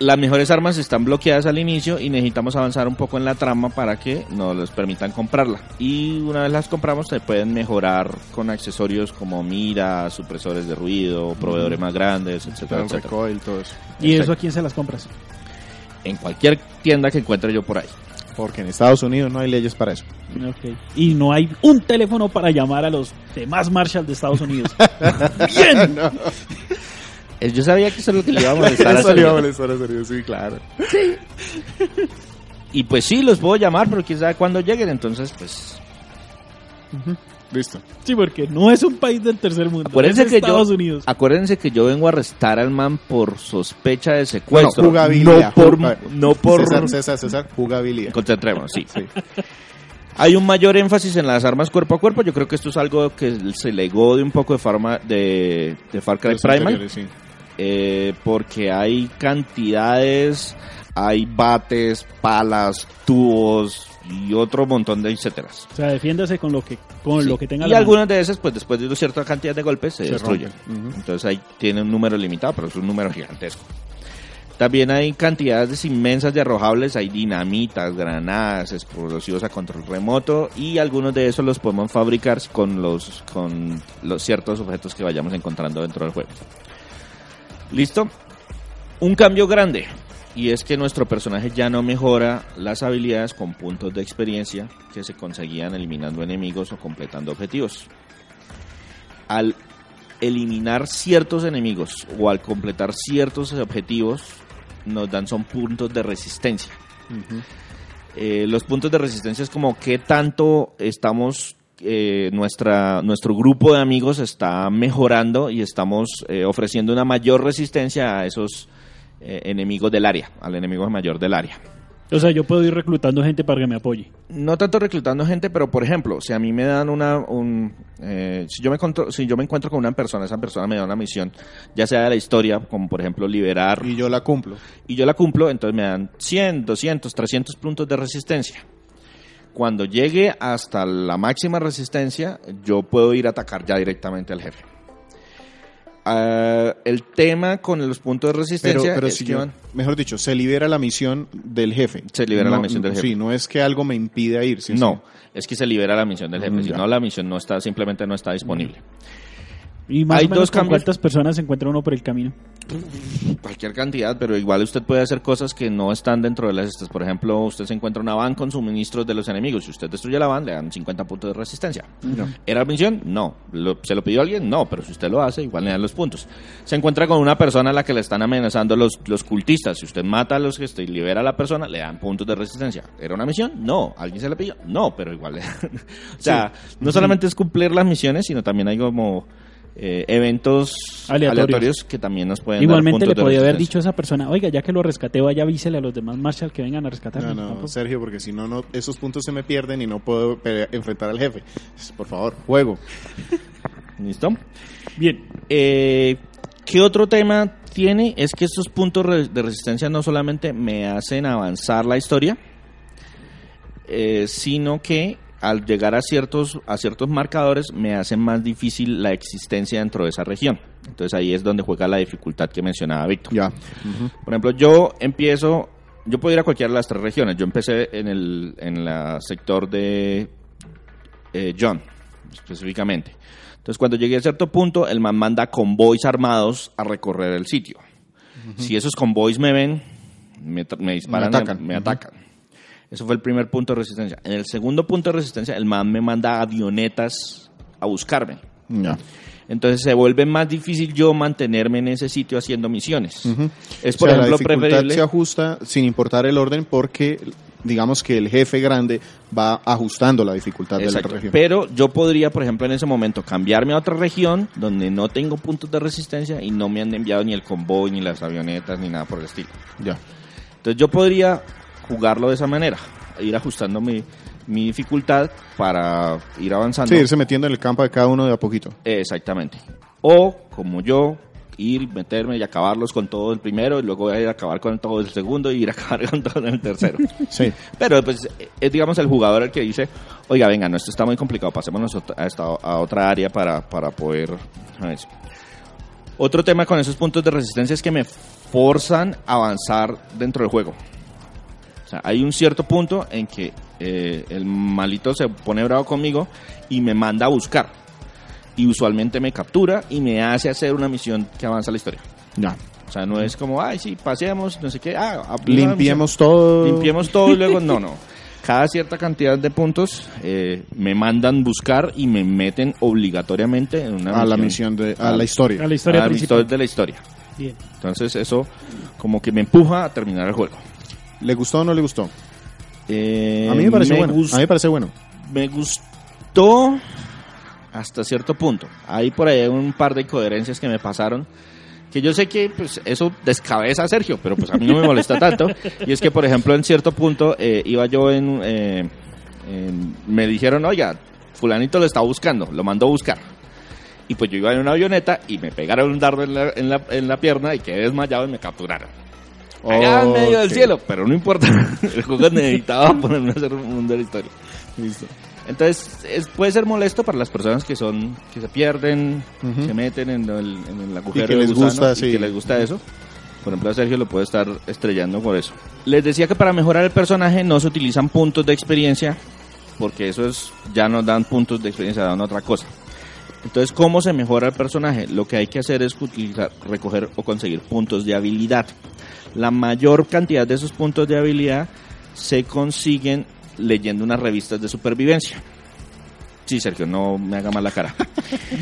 Las mejores armas están bloqueadas al inicio y necesitamos avanzar un poco en la trama para que nos les permitan comprarla. Y una vez las compramos se pueden mejorar con accesorios como mira, supresores de ruido, proveedores más grandes, etcétera, El etcétera. recoil, todo eso. ¿Y Exacto. eso a quién se las compras? En cualquier tienda que encuentre yo por ahí. Porque en Estados Unidos no hay leyes para eso. Y no hay un teléfono para llamar a los demás Marshall de Estados Unidos. <laughs> ¡Bien! Eh, Yo sabía que eso es lo que <laughs> le iba a molestar a Eso le iba a Sergio. molestar a Sergio, sí, claro. Y pues sí, los puedo llamar, pero quién sabe cuándo lleguen, entonces pues... Listo. Sí, porque no es un país del tercer mundo. Acuérdense es que Estados yo, Unidos. acuérdense que yo vengo a arrestar al man por sospecha de secuestro. No, jugabilidad. No por, Juga- no por César, César, César, jugabilidad. concentremos, sí. Hay un mayor énfasis en las armas cuerpo a cuerpo. Yo creo que esto es algo que se legó de un poco de, farma, de, de Far Cry Los Primal, sí. eh, porque hay cantidades, hay bates, palas, tubos y otro montón de etcéteras. O sea, defiéndase con lo que, con Sí. lo que tenga y la mano. algunas de esas, pues después de una cierta cantidad de golpes, se, Se destruyen. Entonces ahí tiene un número limitado, pero es un número gigantesco. También hay cantidades inmensas de arrojables, hay dinamitas, granadas, explosivos a control remoto y algunos de esos los podemos fabricar con los con los ciertos objetos que vayamos encontrando dentro del juego. ¿Listo? Un cambio grande y es que nuestro personaje ya no mejora las habilidades con puntos de experiencia que se conseguían eliminando enemigos o completando objetivos. Al eliminar ciertos enemigos o al completar ciertos objetivos nos dan son puntos de resistencia. Eh, los puntos de resistencia es como qué tanto estamos, eh, nuestra, nuestro grupo de amigos está mejorando y estamos eh, ofreciendo una mayor resistencia a esos eh, enemigos del área, al enemigo mayor del área. O sea, yo puedo ir reclutando gente para que me apoye. No tanto reclutando gente, pero por ejemplo, si a mí me dan una, un, eh, si yo me encuentro, si yo me encuentro con una persona, esa persona me da una misión, ya sea de la historia, como por ejemplo liberar Y yo la cumplo. y yo la cumplo, entonces me dan 100, 200, 300 puntos de resistencia. Cuando llegue hasta la máxima resistencia, yo puedo ir a atacar ya directamente al jefe. Ah, el tema con los puntos de resistencia pero es si que yo, van- mejor dicho, se libera la misión del jefe. Se libera la No, misión del jefe. Sí, no es que algo me impida ir. sí, no, es que se libera la misión del jefe, Mm, si no la misión no está simplemente no está disponible. Y más Hay o menos dos con cambios. cuántas personas se encuentra uno por el camino. Cualquier cantidad, pero igual usted puede hacer cosas que no están dentro de las estas. Por ejemplo, usted se encuentra una van con suministros de los enemigos. Si usted destruye la van, le dan 50 puntos de resistencia. No. ¿Era misión? No. ¿Lo- ¿Se lo pidió alguien? No, pero si usted lo hace, igual le dan los puntos. Se encuentra con una persona a la que le están amenazando los, los cultistas. Si usted mata a los que y libera a la persona, le dan puntos de resistencia. ¿Era una misión? No. ¿Alguien se la pidió? No, pero igual le dan. <laughs> o sea, no solamente es cumplir las misiones, sino también hay como eh, eventos Aleatorios. aleatorios. que también nos pueden dar Igualmente le puntos de podía haber dicho a esa persona, oiga, ya que lo rescaté, vaya avísele a los demás Marshall que vengan a rescatarme. No, no, Tampoco. Sergio, porque si no, no, esos puntos se me pierden y no puedo enfrentar al jefe. Por favor, juego. <laughs> ¿Listo? Bien, Eh, ¿Qué otro tema tiene? Es que estos puntos de resistencia no solamente me hacen avanzar la historia, eh, sino que al llegar a ciertos, a ciertos marcadores me hacen más difícil la existencia dentro de esa región. Entonces ahí es donde juega la dificultad que mencionaba Víctor. Ya. Por ejemplo, yo empiezo, yo puedo ir a cualquiera de las tres regiones. Yo empecé en el en la sector de eh, John, específicamente. Entonces, cuando llegué a cierto punto, el man manda convoys armados a recorrer el sitio. Si esos convoys me ven, me, disparan, Me atacan. me atacan. Eso fue el primer punto de resistencia. En el segundo punto de resistencia, el man me manda avionetas a buscarme. Ya. Entonces se vuelve más difícil yo mantenerme en ese sitio haciendo misiones. Es O por sea, la ejemplo dificultad preferible. se ajusta sin importar el orden porque digamos que el jefe grande va ajustando la dificultad de Exacto. la región. Pero yo podría, por ejemplo, en ese momento cambiarme a otra región donde no tengo puntos de resistencia y no me han enviado ni el convoy, ni las avionetas, ni nada por el estilo. Ya. Entonces yo podría jugarlo de esa manera, ir ajustando mi, mi dificultad para ir avanzando. Sí, irse metiendo en el campo de cada uno de a poquito. Exactamente. O, como yo, ir, meterme y acabarlos con todo el primero y luego ir a acabar con todo el segundo y ir a acabar <laughs> con todo el tercero. Sí. Pero pues es digamos el jugador el que dice, oiga, venga, no, esto está muy complicado, pasémonos a, esta- a otra área para, para poder... a eso". Otro tema con esos puntos de resistencia es que me forzan a avanzar dentro del juego. O sea, hay un cierto punto en que eh, el malito se pone bravo conmigo y me manda a buscar. Y usualmente me captura y me hace hacer una misión que avanza la historia. Ya. O sea, no es como, ay, sí, paseamos, no sé qué, ah, Limpiemos todo. limpiemos todo y luego no, no. <laughs> Cada cierta cantidad de puntos eh, me mandan buscar y me meten obligatoriamente en una a la misión de a la historia. A la historia a la de la historia. Bien. Entonces eso como que me empuja a terminar el juego. ¿Le gustó o no le gustó? Eh, A mí me pareció bueno. gust- A mí me parece bueno. me gustó hasta cierto punto. Hay por ahí un par de incoherencias que me pasaron. Que yo sé que pues eso descabeza a Sergio, pero pues a mí no me molesta tanto. <laughs> Y es que, por ejemplo, en cierto punto eh, iba yo en, eh, en- Me dijeron, oiga, fulanito lo está buscando, lo mandó a buscar. Y pues yo iba en una avioneta y me pegaron un dardo en la, en la, en la pierna y quedé desmayado y me capturaron. Allá en medio del Ok. cielo, pero no importa. <laughs> El juego necesitaba ponerme a hacer un mundo de la historia. Listo. Entonces, es- puede ser molesto para las personas que son que se pierden, Ujú. se meten en el, en el agujero que de les gusano gusta, y sí. que les gusta eso. Por ejemplo, a Sergio lo puede estar estrellando por eso. Les decía que para mejorar el personaje no se utilizan puntos de experiencia, porque eso es ya nos dan puntos de experiencia, dan otra cosa. Entonces, ¿cómo se mejora el personaje? Lo que hay que hacer es utilizar, recoger o conseguir puntos de habilidad. La mayor cantidad de esos puntos de habilidad se consiguen leyendo unas revistas de supervivencia. Sí, Sergio, no me haga mal la cara. <laughs>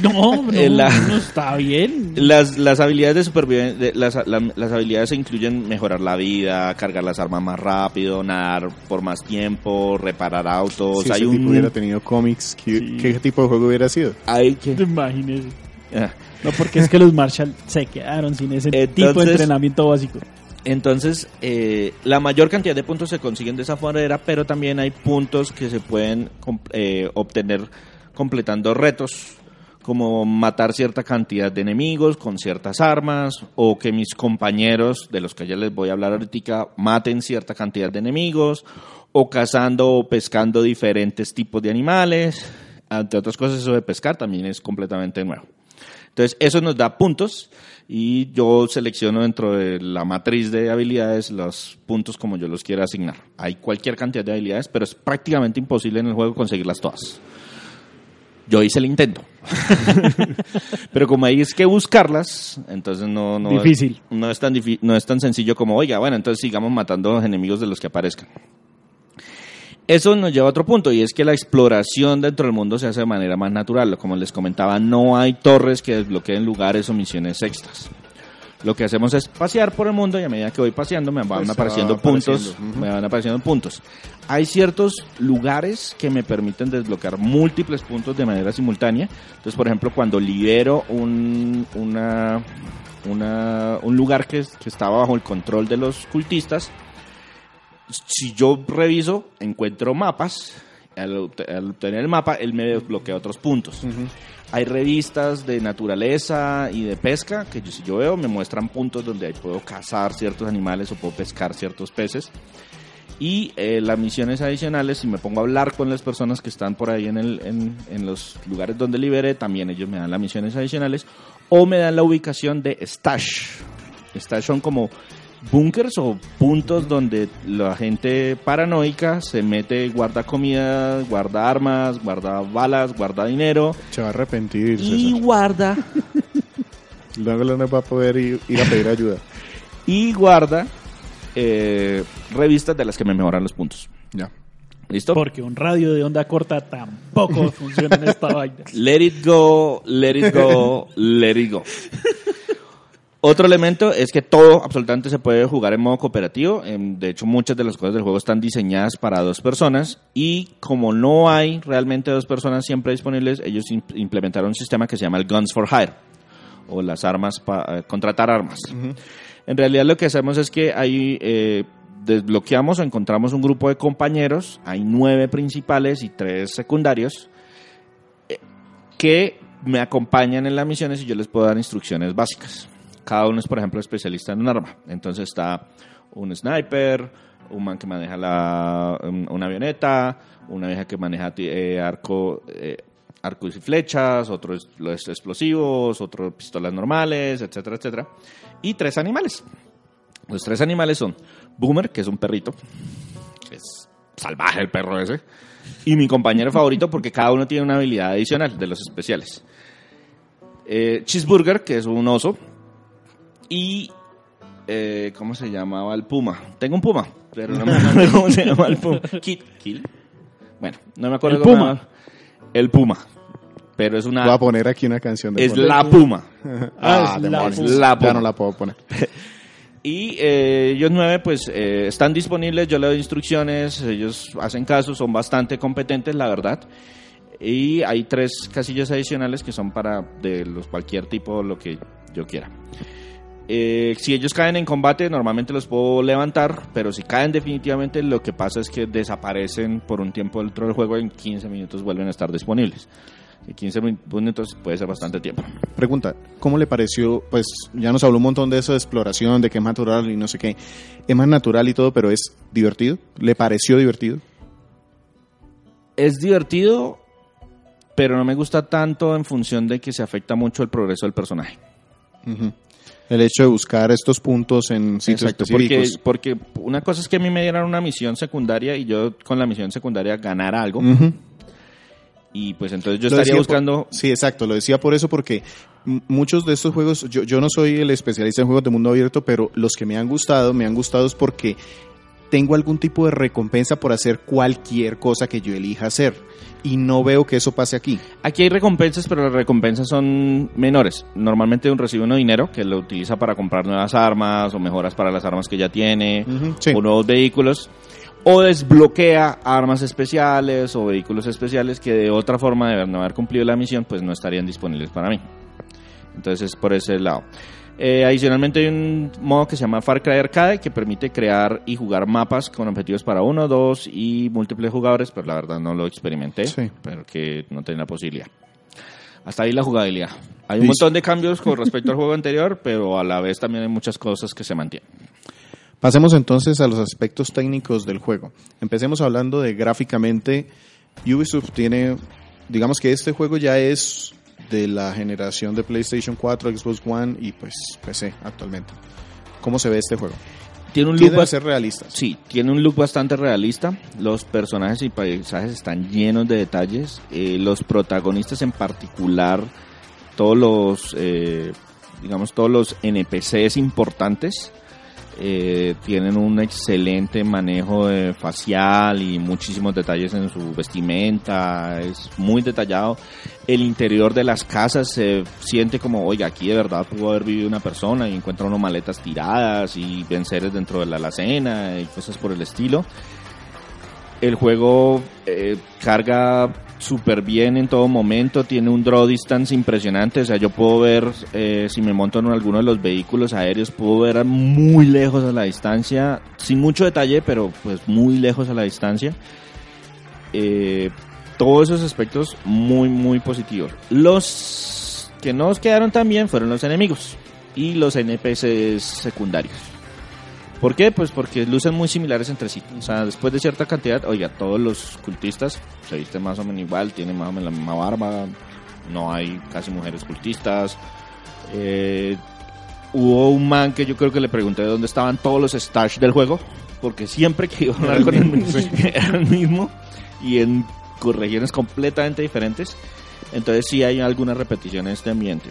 No, no, Eh, la- no está bien. Las, las habilidades de supervivencia, las, la- las habilidades incluyen mejorar la vida, cargar las armas más rápido, nadar por más tiempo, reparar autos. si hay ese tipo un... hubiera tenido cómics, ¿qué, Sí. qué tipo de juego hubiera sido? hay que... Imagínese. Ah. No, porque es que los Marshall se quedaron sin ese tipo de Entonces- entrenamiento básico. Entonces, eh, la mayor cantidad de puntos se consiguen de esa manera, pero también hay puntos que se pueden eh, obtener completando retos, como matar cierta cantidad de enemigos con ciertas armas, o que mis compañeros, de los que ya les voy a hablar ahorita, maten cierta cantidad de enemigos, o cazando o pescando diferentes tipos de animales. Entre otras cosas, eso de pescar también es completamente nuevo. Entonces, eso nos da puntos y yo selecciono dentro de la matriz de habilidades los puntos como yo los quiera asignar. Hay cualquier cantidad de habilidades, pero es prácticamente imposible en el juego conseguirlas todas. Yo hice el intento. <laughs> pero como hay es que buscarlas, entonces no, no, Difícil. no, es tan no es tan sencillo como, oiga, bueno, entonces sigamos matando a los enemigos de los que aparezcan. Eso nos lleva a otro punto y es que la exploración dentro del mundo se hace de manera más natural. Como les comentaba, no hay torres que desbloqueen lugares o misiones extras. Lo que hacemos es pasear por el mundo y a medida que voy paseando me van Pues, apareciendo va puntos, me van apareciendo puntos. Hay ciertos lugares que me permiten desbloquear múltiples puntos de manera simultánea. Entonces, por ejemplo, cuando libero un, una, una- un lugar que, que estaba bajo el control de los cultistas, si yo reviso, encuentro mapas. Al, al obtener el mapa, él me desbloquea otros puntos. Hay revistas de naturaleza y de pesca que yo, si yo veo me muestran puntos donde ahí puedo cazar ciertos animales o puedo pescar ciertos peces. Y eh, las misiones adicionales, si me pongo a hablar con las personas que están por ahí en, el, en, en los lugares donde liberé, también ellos me dan las misiones adicionales o me dan la ubicación de stash. Stash son como bunkers o puntos donde la gente paranoica se mete, guarda comida, guarda armas, guarda balas, guarda dinero Se va a arrepentir. y César. guarda <laughs> Luego no va a poder ir, ir a pedir ayuda. <laughs> y guarda eh, revistas de las que me mejoran los puntos. Ya. ¿Listo? Porque un radio de onda corta tampoco funciona en esta <laughs> vaina. Let it go, let it go, let it go. Otro elemento es que todo absolutamente se puede jugar en modo cooperativo. Em, De hecho, muchas de las cosas del juego están diseñadas para dos personas y como no hay realmente dos personas siempre disponibles, ellos im- implementaron un sistema que se llama el Guns for Hire o las armas para contratar armas. En realidad lo que hacemos es que ahí eh, desbloqueamos o encontramos un grupo de compañeros, hay nueve principales y tres secundarios, eh, que me acompañan en las misiones y yo les puedo dar instrucciones básicas. Cada uno es, por ejemplo, especialista en un arma. Entonces está un sniper, un man que maneja la, un- una avioneta, una vieja que maneja eh, arco, eh, arcos y flechas, otro es los explosivos, otro pistolas normales, etcétera, etcétera. Y tres animales. Los tres animales son Boomer, que es un perrito, es salvaje el perro ese, y mi compañero favorito porque cada uno tiene una habilidad adicional de los especiales. Eh, Cheeseburger, que es un oso, y eh, ¿cómo se llamaba el puma? Tengo un puma, pero no me <laughs> acuerdo cómo se llama el puma. Kit, Kill. Bueno, no me acuerdo El cómo puma. se llama. El puma. Pero es una Voy a poner aquí una canción de es la puma. <laughs> Ah, es la demonios. puma. La Ya puma. no la puedo poner. <laughs> Y eh, ellos nueve, pues, eh, están disponibles, yo le doy instrucciones, ellos hacen caso, son bastante competentes, la verdad. Y hay tres casillas adicionales que son para de los cualquier tipo, lo que yo quiera. Eh, si ellos caen en combate, normalmente los puedo levantar, pero si caen definitivamente, lo que pasa es que desaparecen por un tiempo dentro del juego y en 15 minutos vuelven a estar disponibles. Y 15 min- minutos puede ser bastante tiempo. Pregunta, ¿cómo le pareció? Pues ya nos habló un montón de eso de exploración, de que es natural y no sé qué. Es más natural y todo, pero es divertido. ¿Le pareció divertido? es divertido, pero no me gusta tanto en función de que se afecta mucho el progreso del personaje. Ujú. El hecho de buscar estos puntos en sitios Exacto, porque, específicos. porque una cosa es que a mí me dieran una misión secundaria y yo con la misión secundaria ganara algo. Y pues entonces yo Lo estaría por- buscando... sí, exacto, lo decía por eso porque muchos de estos juegos, yo, yo no soy el especialista en juegos de mundo abierto, pero los que me han gustado, me han gustado es porque tengo algún tipo de recompensa por hacer cualquier cosa que yo elija hacer. Y no veo que eso pase aquí. Aquí hay recompensas, pero las recompensas son menores. Normalmente uno recibe uno dinero que lo utiliza para comprar nuevas armas o mejoras para las armas que ya tiene Ujú, sí. o nuevos vehículos. O desbloquea armas especiales o vehículos especiales que de otra forma de no haber cumplido la misión pues no estarían disponibles para mí. Entonces es por ese lado. Eh, adicionalmente hay un modo que se llama Far Cry Arcade que permite crear y jugar mapas con objetivos para uno, dos y múltiples jugadores, pero la verdad no lo experimenté, Sí. pero que no tenía la posibilidad. Hasta ahí la jugabilidad. Hay un Listo. montón de cambios con respecto al juego anterior, pero a la vez también hay muchas cosas que se mantienen. Pasemos entonces a los aspectos técnicos del juego. Empecemos hablando de gráficamente. Ubisoft tiene, digamos que este juego ya es de la generación de PlayStation 4, Xbox One y pues PC actualmente. ¿Cómo se ve este juego? Tiene un look bas- ser realistas. Sí, tiene un look bastante realista. Los personajes y paisajes están llenos de detalles. Eh, los protagonistas en particular, todos los, eh, digamos, todos los NPCs importantes, eh, tienen un excelente manejo de facial y muchísimos detalles en su vestimenta. Es muy detallado. El interior de las casas se siente como, oiga, aquí de verdad pudo haber vivido una persona y encuentra uno maletas tiradas y venceres dentro de la alacena y cosas por el estilo. El juego eh, carga súper bien en todo momento, tiene un draw distance impresionante, o sea, yo puedo ver, eh, si me monto en alguno de los vehículos aéreos, puedo ver muy lejos a la distancia, sin mucho detalle, pero pues muy lejos a la distancia. Eh, todos esos aspectos muy, muy positivos. Los que no nos quedaron tan bien fueron los enemigos y los NPCs secundarios. ¿Por qué? Pues porque lucen muy similares entre sí. O sea, después de cierta cantidad, oiga, todos los cultistas se visten más o menos igual, tienen más o menos la misma barba, no hay casi mujeres cultistas. Eh, hubo un man que yo creo que le pregunté dónde estaban todos los stash del juego, porque siempre que iba a hablar con él <laughs> era el mismo y en regiones completamente diferentes. Entonces sí hay algunas repeticiones de este ambiente.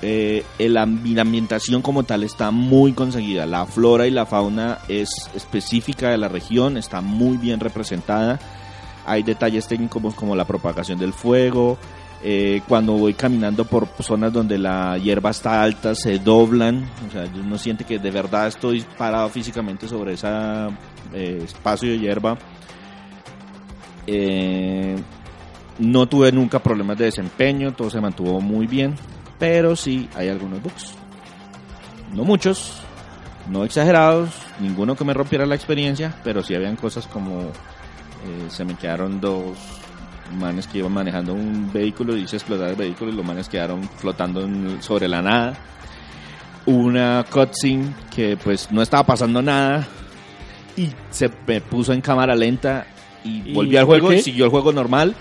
Eh, la ambientación como tal está muy conseguida. La flora y la fauna es específica de la región, está muy bien representada. Hay detalles técnicos como la propagación del fuego. Eh, cuando voy caminando por zonas donde la hierba está alta, se doblan. O sea, uno siente que de verdad estoy parado físicamente sobre ese espacio de hierba. Eh, no tuve nunca problemas de desempeño, todo se mantuvo muy bien, pero sí hay algunos bugs. No muchos, no exagerados, ninguno que me rompiera la experiencia, pero sí habían cosas como eh, se me quedaron dos manes que iban manejando un vehículo y hice explotar el vehículo y los manes quedaron flotando en- sobre la nada. Una cutscene que pues no estaba pasando nada y se me puso en cámara lenta y, ¿Y volví al juego qué? y siguió el juego normal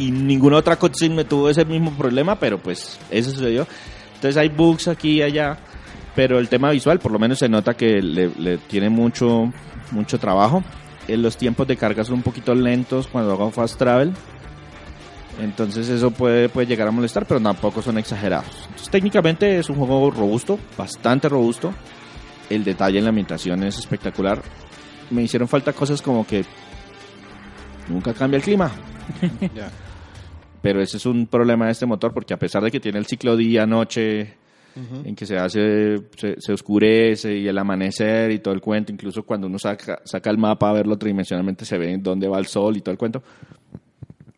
y ninguna otra cutscene me tuvo ese mismo problema, pero pues eso sucedió. Entonces hay bugs aquí y allá, pero el tema visual por lo menos se nota que le, le tiene mucho, mucho trabajo. Eh, los tiempos de carga son un poquito lentos cuando hago fast travel. Entonces eso puede, puede llegar a molestar, pero tampoco son exagerados. Entonces, técnicamente es un juego robusto, bastante robusto. El detalle en la ambientación es espectacular. Me hicieron falta cosas como que nunca cambia el clima. <laughs> Ya. Pero ese es un problema de este motor porque a pesar de que tiene el ciclo día-noche en que se hace, se, se oscurece y el amanecer y todo el cuento, incluso cuando uno saca, saca el mapa a verlo tridimensionalmente se ve dónde va el sol y todo el cuento,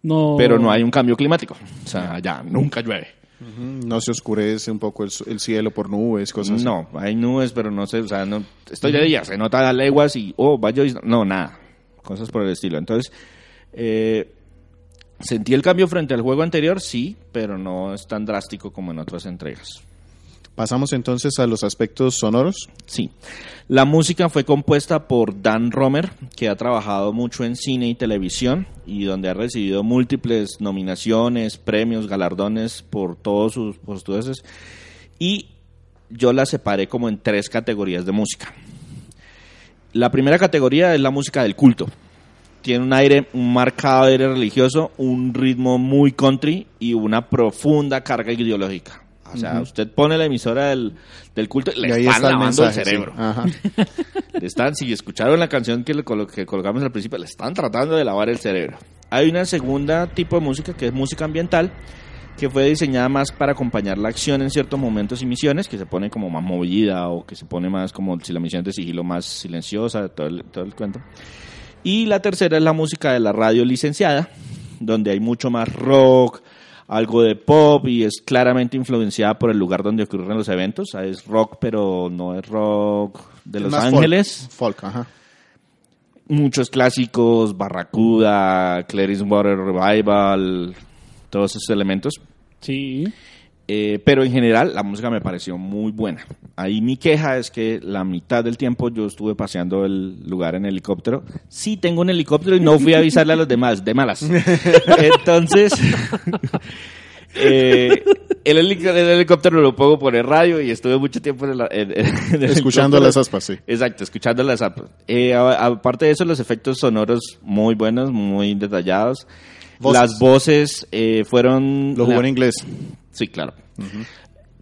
No, pero no hay un cambio climático. O sea, ya nunca llueve. No se oscurece un poco el, el cielo por nubes, cosas así. No, hay nubes, pero no sé, o sea, no, estoy de día, se nota a leguas y, oh, vaya, no, nada, cosas por el estilo. Entonces, eh, sentí el cambio frente al juego anterior, sí, pero no es tan drástico como en otras entregas. Pasamos entonces a los aspectos sonoros. Sí. La música fue compuesta por Dan Romer, que ha trabajado mucho en cine y televisión y donde ha recibido múltiples nominaciones, premios, galardones por todos sus posturas. Y yo la separé como en tres categorías de música. La primera categoría es la música del culto. Tiene un aire, un marcado aire religioso, un ritmo muy country y una profunda carga ideológica. O sea, usted pone la emisora del, del culto y le y ahí están está el lavando mensaje. el sí. cerebro. Ajá. <laughs> Le están, si escucharon la canción que, le colo- que colocamos al principio, le están tratando de lavar el cerebro. Hay una segunda tipo de música que es música ambiental, que fue diseñada más para acompañar la acción en ciertos momentos y misiones, que se pone como más movida o que se pone más como si la misión de sigilo más silenciosa, todo el, todo el cuento. Y la tercera es la música de la radio licenciada, donde hay mucho más rock, algo de pop y es claramente influenciada por el lugar donde ocurren los eventos. Ah, Es rock, pero no es rock de Es Los más Ángeles. Folk, folk, ajá. Muchos clásicos, Barracuda, Clarice Water Revival, todos esos elementos. Sí. Eh, pero en general la música me pareció muy buena. Ahí mi queja es que la mitad del tiempo yo estuve paseando el lugar en helicóptero. Sí tengo un helicóptero y no fui a avisarle a los demás, de malas. <laughs> Entonces, <laughs> eh, el, helic- el helicóptero lo puedo poner radio y estuve mucho tiempo en, el- en- en el Escuchando las aspas, sí. Exacto, escuchando las apps. Eh, aparte de eso, los efectos sonoros muy buenos, muy detallados. Voces. Las voces eh, fueron... Lo jugó la- en inglés. Sí, claro.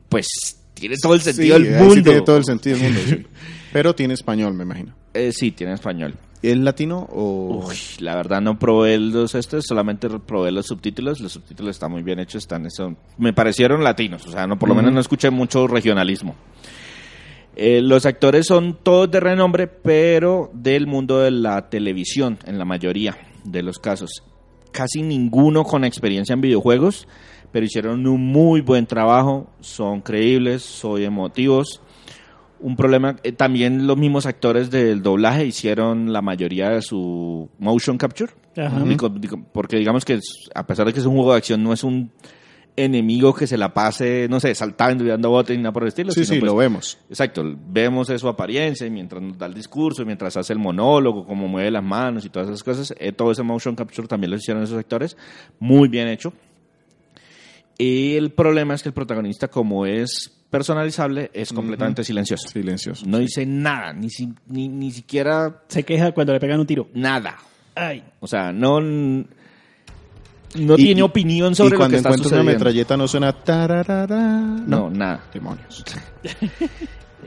Pues tiene todo el sentido Sí, del mundo. sí tiene todo el sentido del mundo, sí. <laughs> Pero tiene español, me imagino. Eh, sí, tiene español. ¿Es latino o...? Uy, la verdad no probé los estos, solamente probé los subtítulos. Los subtítulos están muy bien hechos, están eso, me parecieron latinos, o sea, no por lo menos no escuché mucho regionalismo. Eh, los actores son todos de renombre, pero del mundo de la televisión, en la mayoría de los casos. Casi ninguno con experiencia en videojuegos, pero hicieron un muy buen trabajo, son creíbles, son emotivos. Un problema, eh, también los mismos actores del doblaje hicieron la mayoría de su motion capture. Ajá. Porque digamos que a pesar de que es un juego de acción, no es un enemigo que se la pase, no sé, saltando y dando botes ni nada por el estilo. Sí, sino, sí, pues, lo vemos. Exacto, vemos su apariencia y mientras nos da el discurso, mientras hace el monólogo, cómo mueve las manos y todas esas cosas, eh, todo ese motion capture también lo hicieron esos actores, muy bien hecho. Y el problema es que el protagonista, como es personalizable, es completamente silencioso. Silencioso. No dice nada, ni, si- ni, ni siquiera Se queja cuando le pegan un tiro. nada. Ay. O sea, no, no Y- tiene y- opinión sobre y lo cuando que está encuentra una metralleta no suena tararara. No, nada. Demonios. <laughs>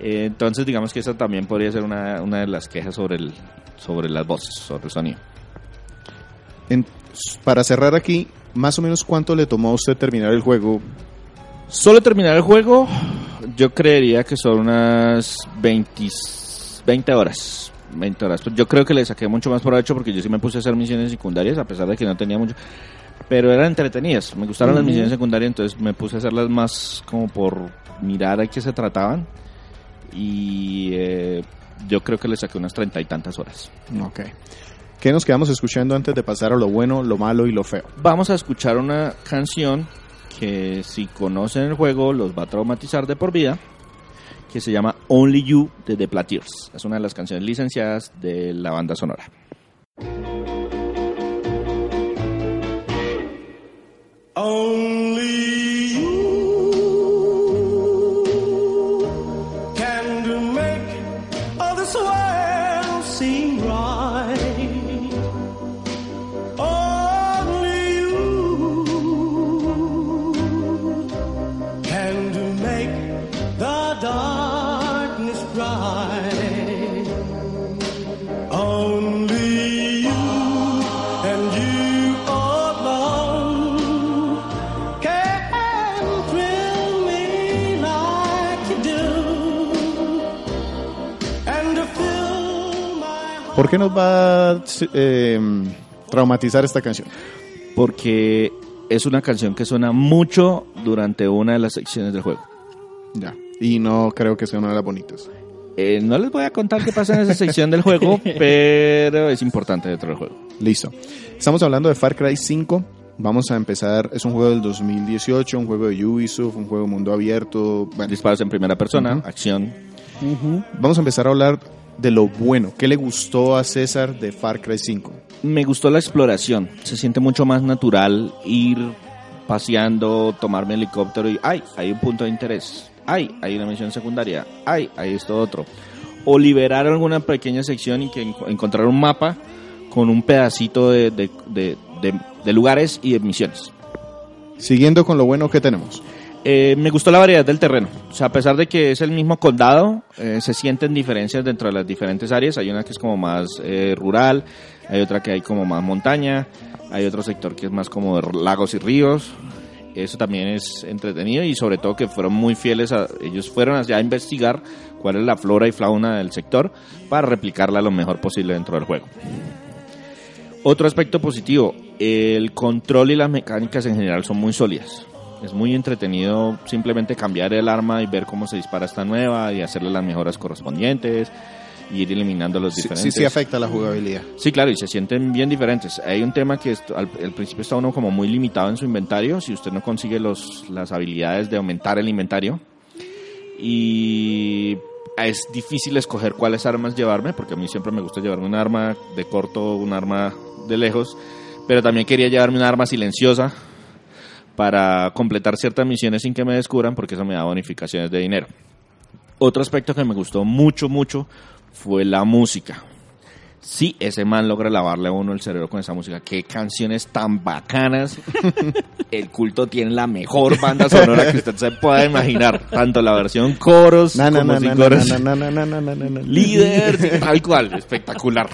Eh, entonces, digamos que esa también podría ser una, una de las quejas sobre, el, sobre las voces, sobre el sonido. En- para cerrar aquí, más o menos cuánto le tomó a usted terminar el juego. Solo terminar el juego, yo creería que son unas 20, 20 horas. 20 horas. Yo creo que le saqué mucho más provecho porque yo sí me puse a hacer misiones secundarias, a pesar de que no tenía mucho. Pero eran entretenidas. Me gustaron las misiones secundarias, entonces me puse a hacerlas más como por mirar a qué se trataban. Y eh, yo creo que le saqué unas treinta y tantas horas. Ok. ¿Qué nos quedamos escuchando antes de pasar a lo bueno, lo malo y lo feo? Vamos a escuchar una canción que si conocen el juego los va a traumatizar de por vida, que se llama Only You de The Plateers. Es una de las canciones licenciadas de la banda sonora. Only ¿Por qué nos va a eh, traumatizar esta canción? Porque es una canción que suena mucho durante una de las secciones del juego. Ya. Y no creo que sea una de las bonitas. Eh, no les voy a contar qué pasa en esa sección del juego, <laughs> pero es importante dentro del juego. Listo. Estamos hablando de Far Cry 5. Vamos a empezar. Es un juego del 2018, un juego de Ubisoft, un juego de mundo abierto. Bueno, Disparos en primera persona, acción. vamos a empezar a hablar de lo bueno. ¿Qué le gustó a César de Far Cry 5? Me gustó la exploración. Se siente mucho más natural ir paseando, tomarme helicóptero y ¡ay! Hay un punto de interés. ¡ay! Hay una misión secundaria. ¡ay! Hay esto otro. O liberar alguna pequeña sección y que enco- encontrar un mapa con un pedacito de, de- de- de- de lugares y de misiones. Siguiendo con lo bueno que tenemos. Eh, me gustó la variedad del terreno. O sea, a pesar de que es el mismo condado, eh, se sienten diferencias dentro de las diferentes áreas. Hay una que es como más eh, rural, hay otra que hay como más montaña, hay otro sector que es más como lagos y ríos. Eso también es entretenido y sobre todo que fueron muy fieles a ellos fueron allá a investigar cuál es la flora y fauna del sector para replicarla lo mejor posible dentro del juego. Otro aspecto positivo, el control y las mecánicas en general son muy sólidas. Es muy entretenido simplemente cambiar el arma y ver cómo se dispara esta nueva y hacerle las mejoras correspondientes y ir eliminando los diferentes. sí, sí afecta la jugabilidad. Sí, claro, y se sienten bien diferentes. Hay un tema que al, al principio está uno como muy limitado en su inventario, si usted no consigue los, las habilidades de aumentar el inventario. Y es difícil escoger cuáles armas llevarme, porque a mí siempre me gusta llevarme un arma de corto, un arma de lejos, pero también quería llevarme un arma silenciosa para completar ciertas misiones sin que me descubran, porque eso me da bonificaciones de dinero. Otro aspecto que me gustó mucho, mucho fue la música. Sí, ese man logra lavarle a uno el cerebro con esa música. Qué canciones tan bacanas. <laughs> El culto tiene la mejor banda sonora que usted se pueda imaginar. Tanto la versión coros como sin coros. Líder, tal cual, espectacular.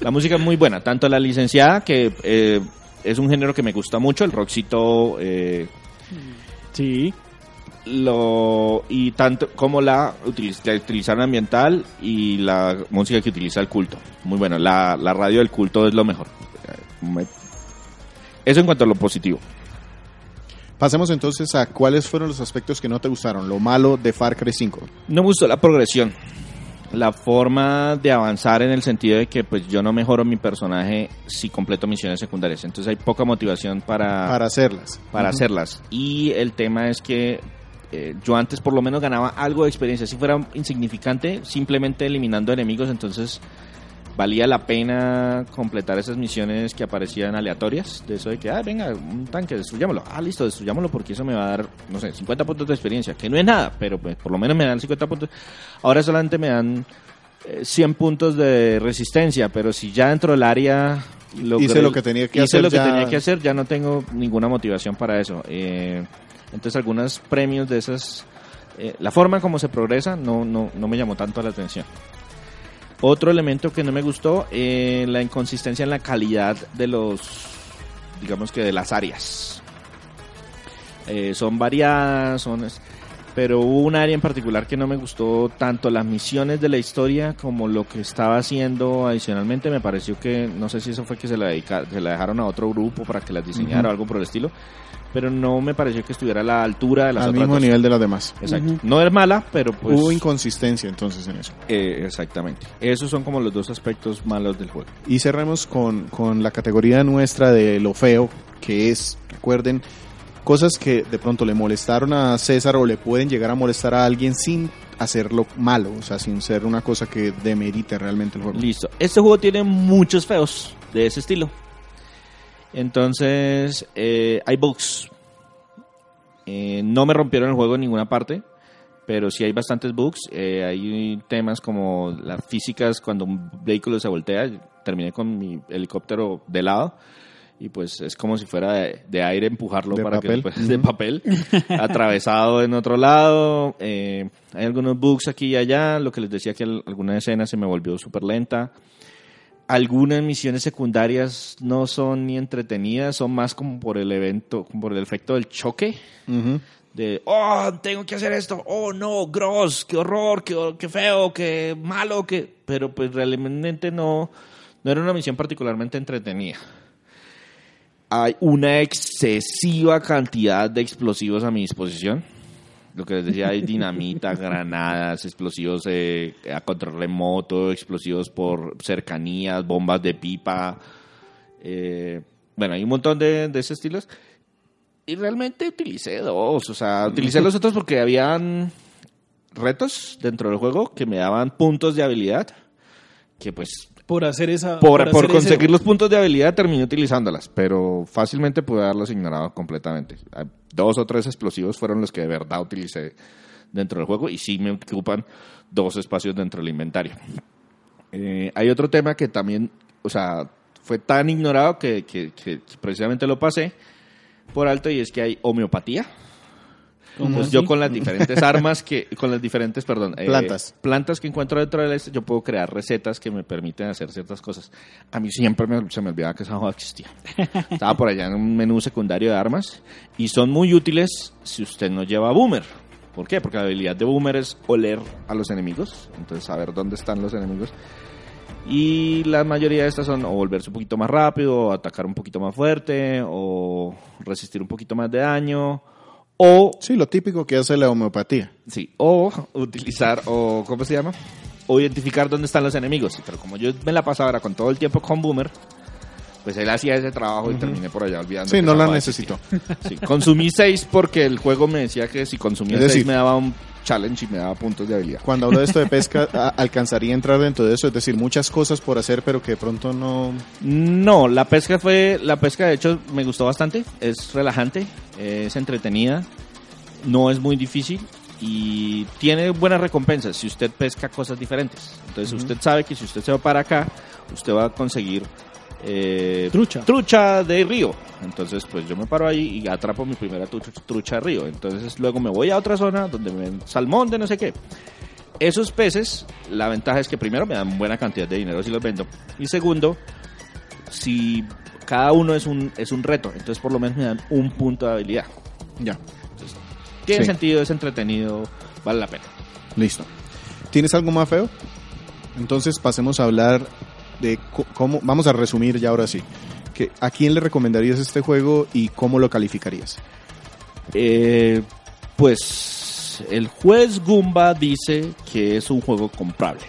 La música es muy buena, tanto la licenciada, que eh, es un género que me gusta mucho, el rockcito, eh, Sí. lo, y tanto como la, utiliz- la utilizaron ambiental y la música que utiliza el culto. Muy bueno, la, la radio del culto es lo mejor. Me- Eso en cuanto a lo positivo. Pasemos entonces a cuáles fueron los aspectos que no te gustaron, lo malo de Far Cry 5. No me gustó la progresión. La forma de avanzar en el sentido de que pues yo no mejoro mi personaje si completo misiones secundarias. Entonces hay poca motivación para, Para hacerlas. para hacerlas. Y el tema es que eh, yo antes por lo menos ganaba algo de experiencia. Si fuera insignificante, simplemente eliminando enemigos, entonces valía la pena completar esas misiones que aparecían aleatorias. De eso de que, ah, venga, un tanque, destruyámoslo. Ah, listo, destruyámoslo porque eso me va a dar, no sé, 50 puntos de experiencia, que no es nada, pero pues por lo menos me dan 50 puntos. Ahora solamente me dan eh, 100 puntos de resistencia, pero si ya dentro del área... Hice lo que tenía que hice hacer, lo que ya- tenía que hacer, ya no tengo ninguna motivación para eso. Eh, entonces algunos premios de esas... eh, la forma como se progresa no, no, no me llamó tanto la atención. Otro elemento que no me gustó, eh, la inconsistencia en la calidad de los digamos que de las áreas. Eh, son variadas, son... Pero hubo un área en particular que no me gustó tanto las misiones de la historia como lo que estaba haciendo adicionalmente. Me pareció que, no sé si eso fue que se la, dedica- se la dejaron a otro grupo para que las diseñara o algo por el estilo. Pero no me pareció que estuviera a la altura de las Al otras mismo dos. nivel de las demás. Exacto. No es mala, pero pues... Hubo inconsistencia entonces en eso. eh, exactamente. Esos son como los dos aspectos malos del juego. Y cerremos con, con la categoría nuestra de lo feo, que es, recuerden, cosas que de pronto le molestaron a César o le pueden llegar a molestar a alguien sin hacerlo malo, o sea, sin ser una cosa que demerite realmente el juego. Listo. Este juego tiene muchos feos de ese estilo. Entonces, eh, hay bugs. Eh, no me rompieron el juego en ninguna parte, pero sí hay bastantes bugs. Eh, hay temas como las físicas cuando un vehículo se voltea. Terminé con mi helicóptero de lado y pues es como si fuera de, de aire empujarlo De para papel. que después <laughs> de papel <laughs> atravesado en otro lado Eh, hay algunos bugs aquí y allá lo que les decía que al- alguna escena se me volvió súper lenta algunas misiones secundarias no son ni entretenidas son más como por el evento como por el efecto del choque Ujú. de, oh, tengo que hacer esto, oh, no, gross, qué horror, qué, qué feo, qué malo, que... Pero pues realmente no, no era una misión particularmente entretenida. Hay una excesiva cantidad de explosivos a mi disposición. Lo que les decía, hay dinamita, <laughs> granadas, explosivos eh, a control remoto, explosivos por cercanías, bombas de pipa. eh, bueno, hay un montón de, de esos estilos. Y realmente utilicé dos. O sea, utilicé los otros porque habían retos dentro del juego que me daban puntos de habilidad. Que pues Por hacer esa. por, por hacer ese- conseguir los puntos de habilidad terminé utilizándolas. Pero fácilmente pude haberlos ignorado completamente. Dos o tres explosivos fueron los que de verdad utilicé dentro del juego. Y sí me ocupan dos espacios dentro del inventario. Eh, hay otro tema que también, o sea, fue tan ignorado que, que- que precisamente lo pasé por alto y es que hay homeopatía. Entonces yo con las diferentes armas que, con las diferentes, perdón, eh, Plantas. plantas que encuentro dentro de este, yo puedo crear recetas que me permiten hacer ciertas cosas. A mí siempre me- se me olvidaba que esa joda existía. <laughs> Estaba por allá en un menú secundario de armas y son muy útiles si usted no lleva boomer. ¿Por qué? Porque la habilidad de boomer es oler a los enemigos, entonces saber dónde están los enemigos. Y la mayoría de estas son o volverse un poquito más rápido, o atacar un poquito más fuerte, o resistir un poquito más de daño, o Sí, lo típico que hace la homeopatía. Sí, o utilizar, o ¿cómo se llama? O identificar dónde están los enemigos. Pero como yo me la pasaba ahora con todo el tiempo con Boomer, pues él hacía ese trabajo y terminé por allá olvidando. Sí, no la existía. Sí, consumí seis porque el juego me decía que si consumía Es decir- seis me daba un challenge y me daba puntos de habilidad. Cuando hablo de esto de pesca, a- alcanzaría a entrar dentro de eso, es decir, muchas cosas por hacer, pero que de pronto no... No, la pesca fue, la pesca de hecho me gustó bastante, es relajante, es entretenida, no es muy difícil y tiene buenas recompensas si usted pesca cosas diferentes. Entonces usted sabe que si usted se va para acá, usted va a conseguir eh, Trucha. trucha de río. Entonces pues yo me paro ahí y atrapo mi primera trucha, trucha de río. Entonces luego me voy a otra zona donde me ven salmón de no sé qué. Esos peces, la ventaja es que primero me dan buena cantidad de dinero si los vendo. Y segundo, si cada uno es un, es un reto, entonces por lo menos me dan un punto de habilidad. Ya, Tiene Sí. sentido, es entretenido, vale la pena. listo. ¿Tienes algo más feo? Entonces pasemos a hablar de cómo... Vamos a resumir ya ahora sí. Que, ¿A quién le recomendarías este juego y cómo lo calificarías? Eh, pues el juez Goomba dice que es un juego comprable.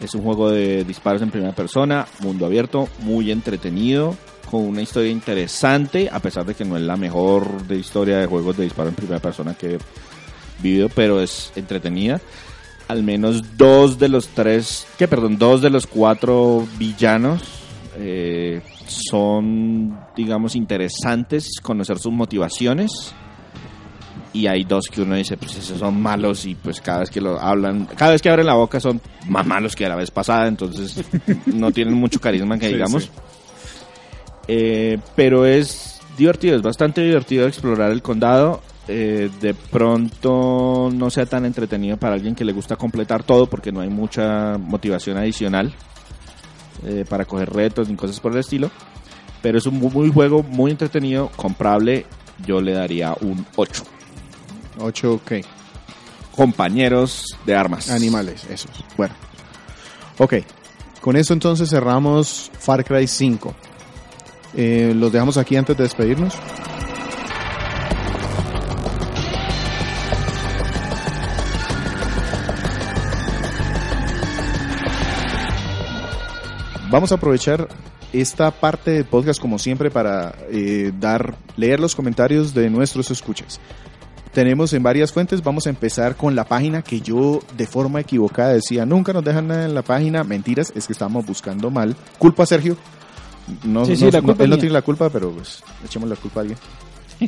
Es un juego de disparos en primera persona, mundo abierto, muy entretenido, con una historia interesante, a pesar de que no es la mejor de historia de juegos de disparo en primera persona que he vivido, pero es entretenida. Al menos dos de los tres, que perdón, dos de los cuatro villanos eh, son, digamos, interesantes conocer sus motivaciones y hay dos que uno dice, pues esos son malos y pues cada vez que lo hablan, cada vez que abren la boca son más malos que la vez pasada, entonces <laughs> no tienen mucho carisma que Sí, digamos. sí. Eh, pero es divertido, es bastante divertido explorar el condado. Eh, de pronto no sea tan entretenido para alguien que le gusta completar todo porque no hay mucha motivación adicional eh, para coger retos ni cosas por el estilo. Pero es un muy, juego, muy entretenido, comprable. Yo le daría un 8. 8, ok. Compañeros de armas. Animales, esos. Bueno. Ok. Con eso entonces cerramos Far Cry 5. Eh, los dejamos aquí antes de despedirnos. Vamos a aprovechar esta parte del podcast como siempre para eh, dar leer los comentarios de nuestros escuchas. Tenemos en varias fuentes, vamos a empezar con la página que yo de forma equivocada decía, nunca nos dejan nada en la página, mentiras, es que estamos buscando mal. Culpa a Sergio. No, Sí, sí, no- la no- él no tiene la culpa, pero pues echemos la culpa a alguien.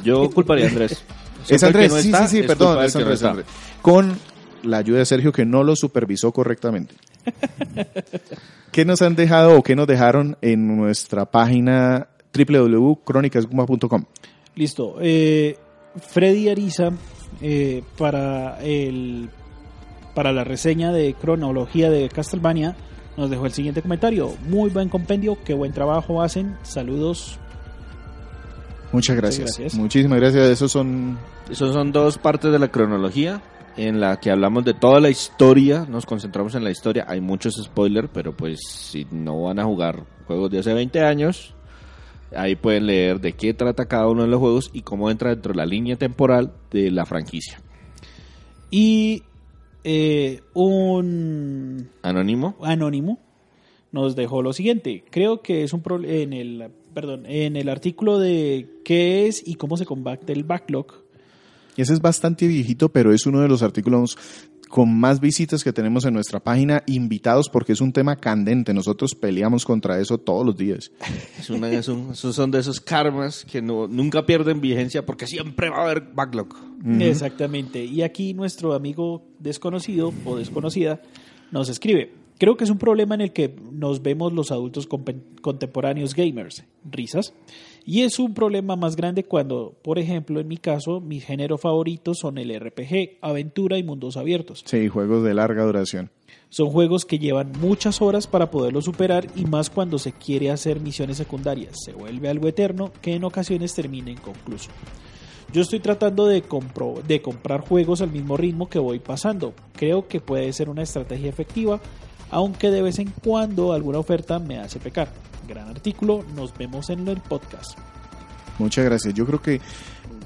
Yo culparía a Andrés. <laughs> Es Andrés, no sí, está, sí, sí, perdón, es Andrés. Andrés. Con la ayuda de Sergio que no lo supervisó correctamente. <laughs> ¿Qué nos han dejado o qué nos dejaron en nuestra página www.cronicasguma.com? Listo. Eh, Freddy Ariza, eh, para, el, para la reseña de cronología de Castlevania, nos dejó el siguiente comentario. Muy buen compendio, qué buen trabajo hacen. Saludos. Muchas gracias. gracias. Muchísimas gracias. Esos son Esos son dos partes de la cronología en la que hablamos de toda la historia, nos concentramos en la historia. Hay muchos spoilers, pero pues si no van a jugar juegos de hace 20 años, ahí pueden leer de qué trata cada uno de los juegos y cómo entra dentro de la línea temporal de la franquicia. Y eh, un Anónimo. anónimo nos dejó lo siguiente. Creo que es un problema en el perdón, en el artículo de qué es y cómo se combate el backlog. Ese es bastante viejito, pero es uno de los artículos con más visitas que tenemos en nuestra página, invitados porque es un tema candente. Nosotros peleamos contra eso todos los días. Es una- es un- esos son de esos karmas que no, nunca pierden vigencia porque siempre va a haber backlog. Exactamente. Y aquí nuestro amigo desconocido o desconocida nos escribe. Creo que es un problema en el que nos vemos los adultos contemporáneos gamers, risas. Y es un problema más grande cuando, por ejemplo, en mi caso, mis géneros favoritos son el RPG, aventura y mundos abiertos. Sí, juegos de larga duración. Son juegos que llevan muchas horas para poderlos superar y más cuando se quiere hacer misiones secundarias. Se vuelve algo eterno que en ocasiones termina inconcluso. Yo estoy tratando de, compro- de comprar juegos al mismo ritmo que voy pasando. Creo que puede ser una estrategia efectiva, aunque de vez en cuando alguna oferta me hace pecar. Gran artículo, nos vemos en el podcast. Muchas gracias. Yo creo que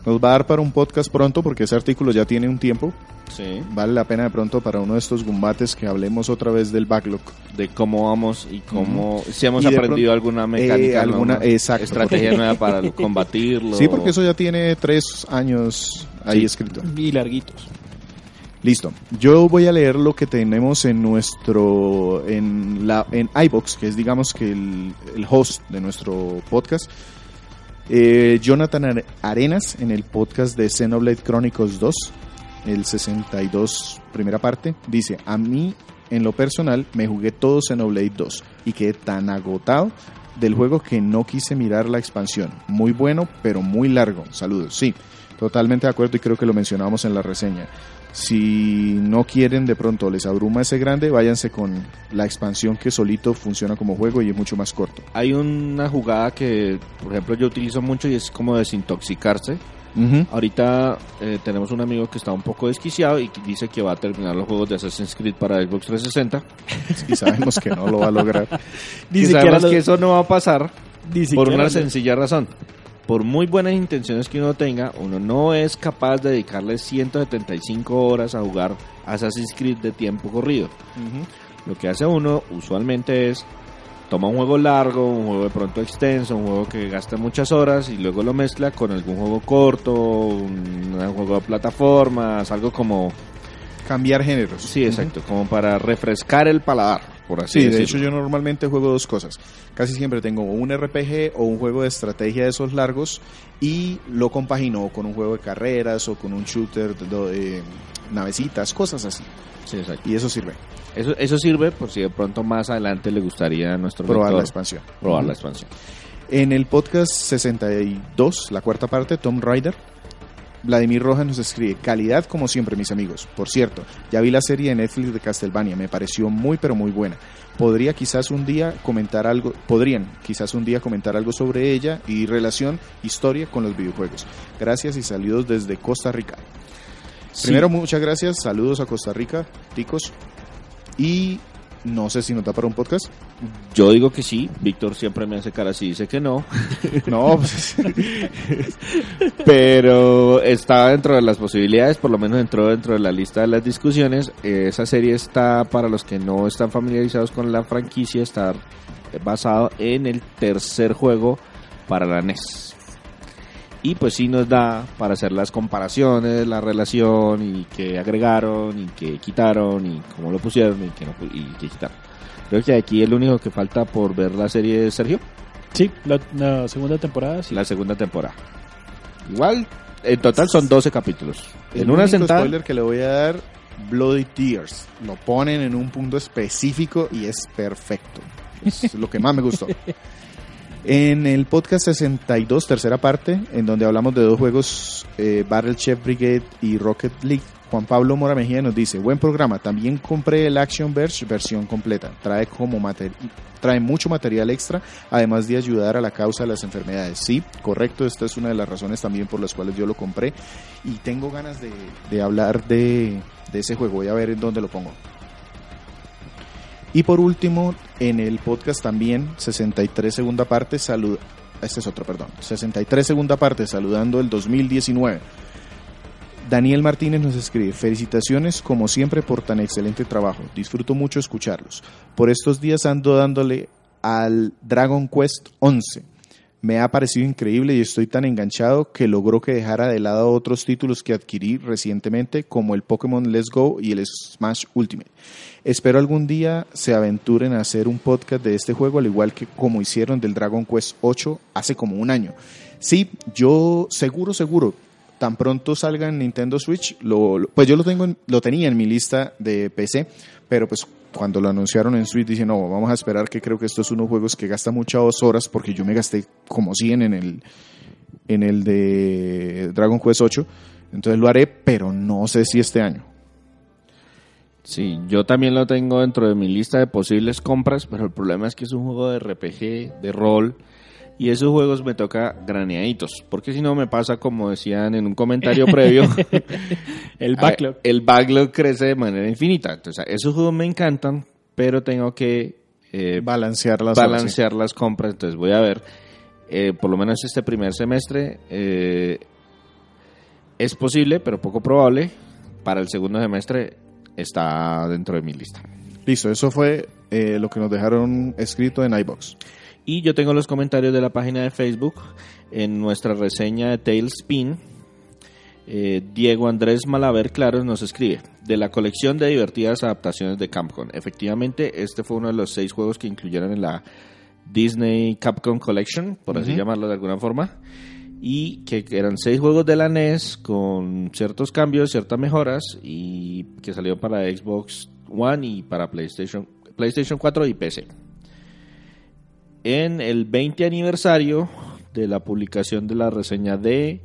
nos va a dar para un podcast pronto porque ese artículo ya tiene un tiempo. Sí. Vale la pena de pronto para uno de estos gumbates que hablemos otra vez del backlog. De cómo vamos y cómo. Si hemos Y de aprendido pronto- alguna mecánica, Eh, alguna- exacto, estrategia porque- nueva para <laughs> combatirlo. Sí, porque eso ya tiene tres años ahí Sí. escrito. Y larguitos. Listo. Yo voy a leer lo que tenemos en nuestro en la iBox, que es digamos que el, host de nuestro podcast. Eh, Jonathan Are- Arenas en el podcast de Xenoblade Chronicles 2, el 62 primera parte, dice, "A mí en lo personal me jugué todo Xenoblade 2 y quedé tan agotado del juego que no quise mirar la expansión. Muy bueno, pero muy largo. Saludos." Sí, totalmente de acuerdo y creo que lo mencionábamos en la reseña. Si no quieren de pronto les abruma ese grande, váyanse con la expansión que solito funciona como juego y es mucho más corto. Hay una jugada que, por ejemplo, yo utilizo mucho y es como desintoxicarse. Ahorita eh, tenemos un amigo que está un poco desquiciado y que dice que va a terminar los juegos de Assassin's Creed para Xbox 360. <laughs> Y sabemos que no lo va a lograr. Ni y sabemos lo- que eso no va a pasar ni por una lo- sencilla razón. Por muy buenas intenciones que uno tenga, uno no es capaz de dedicarle 175 horas a jugar Assassin's Creed de tiempo corrido. Lo que hace uno usualmente es toma un juego largo, un juego de pronto extenso, un juego que gasta muchas horas y luego lo mezcla con algún juego corto, un, un juego de plataformas, algo como... Cambiar géneros. Sí, exacto, como para refrescar el paladar, por así Sí, de hecho yo normalmente juego dos cosas. Casi siempre tengo un RPG o un juego de estrategia de esos largos y lo compagino con un juego de carreras o con un shooter de, de navecitas, cosas así. Sí, exacto. Y eso sirve, Eso, eso sirve por si de pronto más adelante le gustaría a nuestro probar la expansión. probar la expansión. En el podcast 62, la cuarta parte, Tom Rider, Vladimir Rojas nos escribe, calidad como siempre mis amigos. Por cierto, ya vi la serie de Netflix de Castlevania, me pareció muy pero muy buena. Podría quizás un día comentar algo, podrían quizás un día comentar algo sobre ella y relación, historia con los videojuegos. Gracias y saludos desde Costa Rica. Primero, muchas gracias, saludos a Costa Rica, ticos. Y no sé si nos da para un podcast. Yo digo que sí, Víctor siempre me hace cara así, dice que no, <laughs> No, pues, <laughs> pero está dentro de las posibilidades, por lo menos entró dentro de la lista de las discusiones. Esa serie está, para los que no están familiarizados con la franquicia, está basado en el tercer juego para la NES. Y pues sí nos da para hacer las comparaciones, la relación y que agregaron y que quitaron y cómo lo pusieron y que, no, y que quitaron. Creo que aquí el único que falta por ver la serie de Sergio, Sí, la, la segunda temporada, sí. la segunda temporada. Igual, en total son 12 capítulos. el En una único sentada, spoiler que le voy a dar, Bloody Tears. Lo ponen en un punto específico y es perfecto. Es lo que más me gustó. <laughs> En el podcast 62, tercera parte, en donde hablamos de dos juegos, eh, Battle Chef Brigade y Rocket League, Juan Pablo Mora Mejía nos dice, buen programa, también compré el Action Verge versión completa, trae, como trae mucho material extra, además de ayudar a la causa de las enfermedades. Sí, correcto, esta es una de las razones también por las cuales yo lo compré y tengo ganas de, de hablar de, de ese juego, voy a ver en dónde lo pongo. Y por último, en el podcast también, 63 segunda parte, salud. Este es otro, perdón. 63 segunda parte, saludando el 2019. Daniel Martínez nos escribe, felicitaciones como siempre por tan excelente trabajo, disfruto mucho escucharlos. Por estos días ando dándole al Dragon Quest 11. Me ha parecido increíble y estoy tan enganchado que logró que dejara de lado otros títulos que adquirí recientemente como el Pokémon Let's Go y el Smash Ultimate. Espero algún día se aventuren a hacer un podcast de este juego al igual que como hicieron del Dragon Quest 8 hace como un año. Sí, yo seguro, seguro, tan pronto salga en Nintendo Switch, lo, pues yo lo tengo, en- lo tenía en mi lista de PC, pero pues cuando lo anunciaron en Switch dije no, vamos a esperar que creo que estos son unos juegos que gastan muchas horas porque yo me gasté como 100 en el en el de Dragon Quest 8, entonces lo haré, pero no sé si este año. Sí, yo también lo tengo dentro de mi lista de posibles compras, pero el problema es que es un juego de RPG, de rol, y esos juegos me toca graneaditos, porque si no me pasa como decían en un comentario previo, <laughs> El <laughs> backlog. el backlog crece de manera infinita. Entonces, esos juegos me encantan, pero tengo que eh, Balancear las balancear las compras, entonces voy a ver, eh, por lo menos este primer semestre eh, es posible, pero poco probable. Para el segundo semestre está dentro de mi lista. Listo, eso fue eh, lo que nos dejaron escrito en iBox. Y yo tengo los comentarios de la página de Facebook en nuestra reseña de Tailspin. eh, Diego Andrés Malaver Claros nos escribe de la colección de divertidas adaptaciones de Capcom. Efectivamente, este fue uno de los seis juegos que incluyeron en la Disney Capcom Collection, por así llamarlo de alguna forma. Y que eran seis juegos de la NES con ciertos cambios, ciertas mejoras y que salió para Xbox One y para PlayStation, PlayStation 4 y PC en el 20 aniversario de la publicación de la reseña de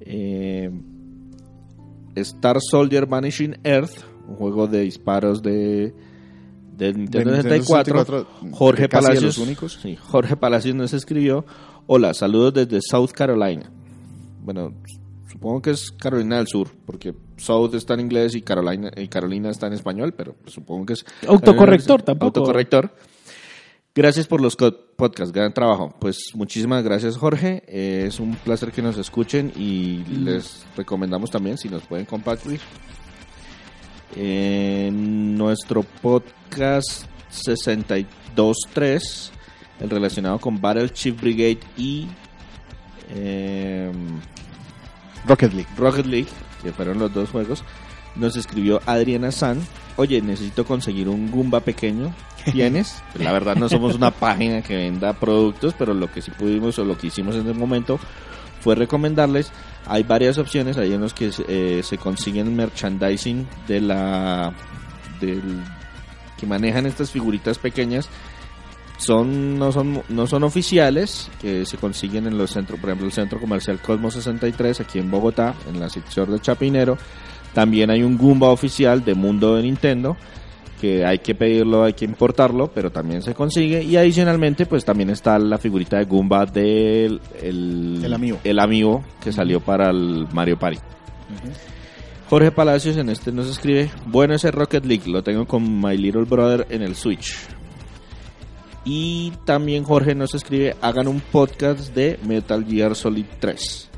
eh, Star Soldier Vanishing Earth, un juego de disparos de, de Nintendo De Nintendo 64. 64, Jorge Palacios, los únicos. sí, Jorge Palacios nos escribió, hola, saludos desde South Carolina. Bueno, supongo que es Carolina del Sur, porque South está en inglés y Carolina, y Carolina está en español, pero supongo que es... Autocorrector tampoco. Autocorrector. Gracias por los podcasts, gran trabajo. Pues muchísimas gracias Jorge, Eh, es un placer que nos escuchen y les recomendamos también si nos pueden compartir. En nuestro podcast 62.3, el relacionado con Battle Chief Brigade y em, Rocket League. Rocket League, que fueron los dos juegos, nos escribió Adriana San. Oye, necesito conseguir un Goomba pequeño. ¿Tienes? <laughs> Pues la verdad no somos una página que venda productos, pero lo que sí pudimos o lo que hicimos en el momento fue recomendarles. Hay varias opciones, hay unos que eh, se consiguen merchandising de la del que manejan estas figuritas pequeñas son no son no son oficiales, que se consiguen en los centros, por ejemplo, el Centro Comercial Cosmos 63 aquí en Bogotá, en la sección de Chapinero. También hay un Goomba oficial de Mundo de Nintendo que hay que pedirlo, hay que importarlo, pero también se consigue. Y adicionalmente, pues también está la figurita de Goomba del el, El amiibo. el amiibo que salió para el Mario Party. Jorge Palacios en este nos escribe, bueno ese Rocket League, lo tengo con My Little Brother en el Switch. Y también Jorge nos escribe, hagan un podcast de Metal Gear Solid 3.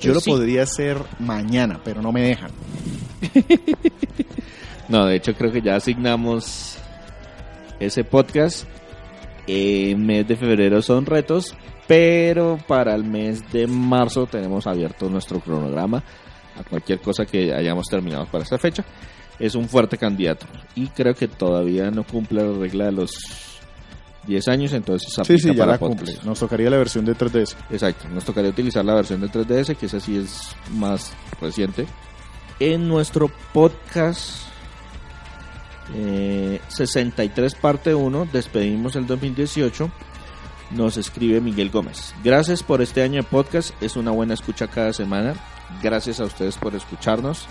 Yo lo podría hacer mañana, pero no me dejan. <laughs> No, de hecho creo que ya asignamos ese podcast. En mes de febrero son retos, pero para el mes de marzo tenemos abierto nuestro cronograma a cualquier cosa que hayamos terminado para esta fecha. Es un fuerte candidato y creo que todavía no cumple la regla de los 10 años, entonces Sí, aplica sí, ya para podcast. cumple. Nos tocaría la versión de 3DS. Exacto, nos tocaría utilizar la versión de 3DS, que esa sí es más reciente. En nuestro podcast eh, 63 parte 1, despedimos el 2018, nos escribe Miguel Gómez. Gracias por este año de podcast, es una buena escucha cada semana. Gracias a ustedes por escucharnos.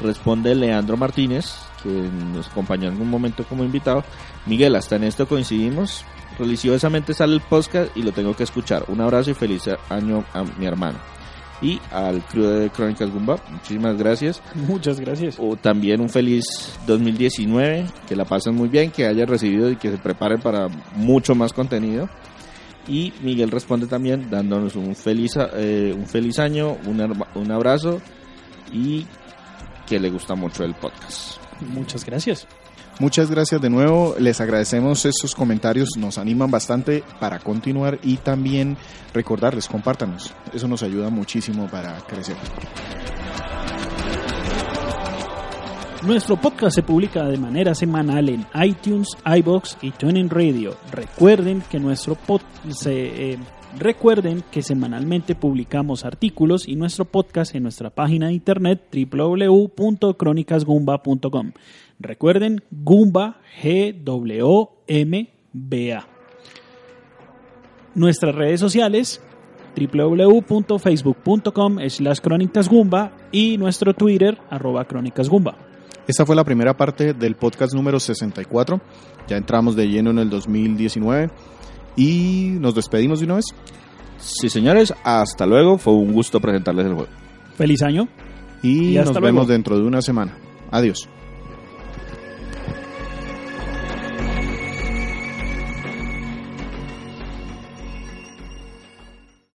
Responde Leandro Martínez, que nos acompañó en algún momento como invitado. Miguel, hasta en esto coincidimos. Religiosamente sale el podcast y lo tengo que escuchar. Un abrazo y feliz año a mi hermano. Y al crew de Crónicas Gumba, muchísimas gracias. Muchas gracias. O también un feliz 2019, que la pasen muy bien, que hayan recibido y que se preparen para mucho más contenido. Y Miguel responde también dándonos un feliz, eh, un feliz año, un, un abrazo y que le gusta mucho el podcast. Muchas gracias. Muchas gracias de nuevo, les agradecemos esos comentarios, nos animan bastante para continuar y también recordarles, compártanos, eso nos ayuda muchísimo para crecer. Nuestro podcast se publica de manera semanal en iTunes, iBox y TuneIn Radio. Recuerden que nuestro pod se, eh, recuerden que semanalmente publicamos artículos y nuestro podcast en nuestra página de internet www.cronicasgumba.com. Recuerden Gumba G W M B A. Nuestras redes sociales www.facebook.com slash crónicasgumba y nuestro Twitter arroba crónicasgumba. Esta fue la primera parte del podcast número 64, ya entramos de lleno en el 2019 y nos despedimos de una vez. Sí, señores, hasta luego. Fue un gusto presentarles el juego. Feliz año. Y, nos luego. vemos dentro de una semana. Adiós.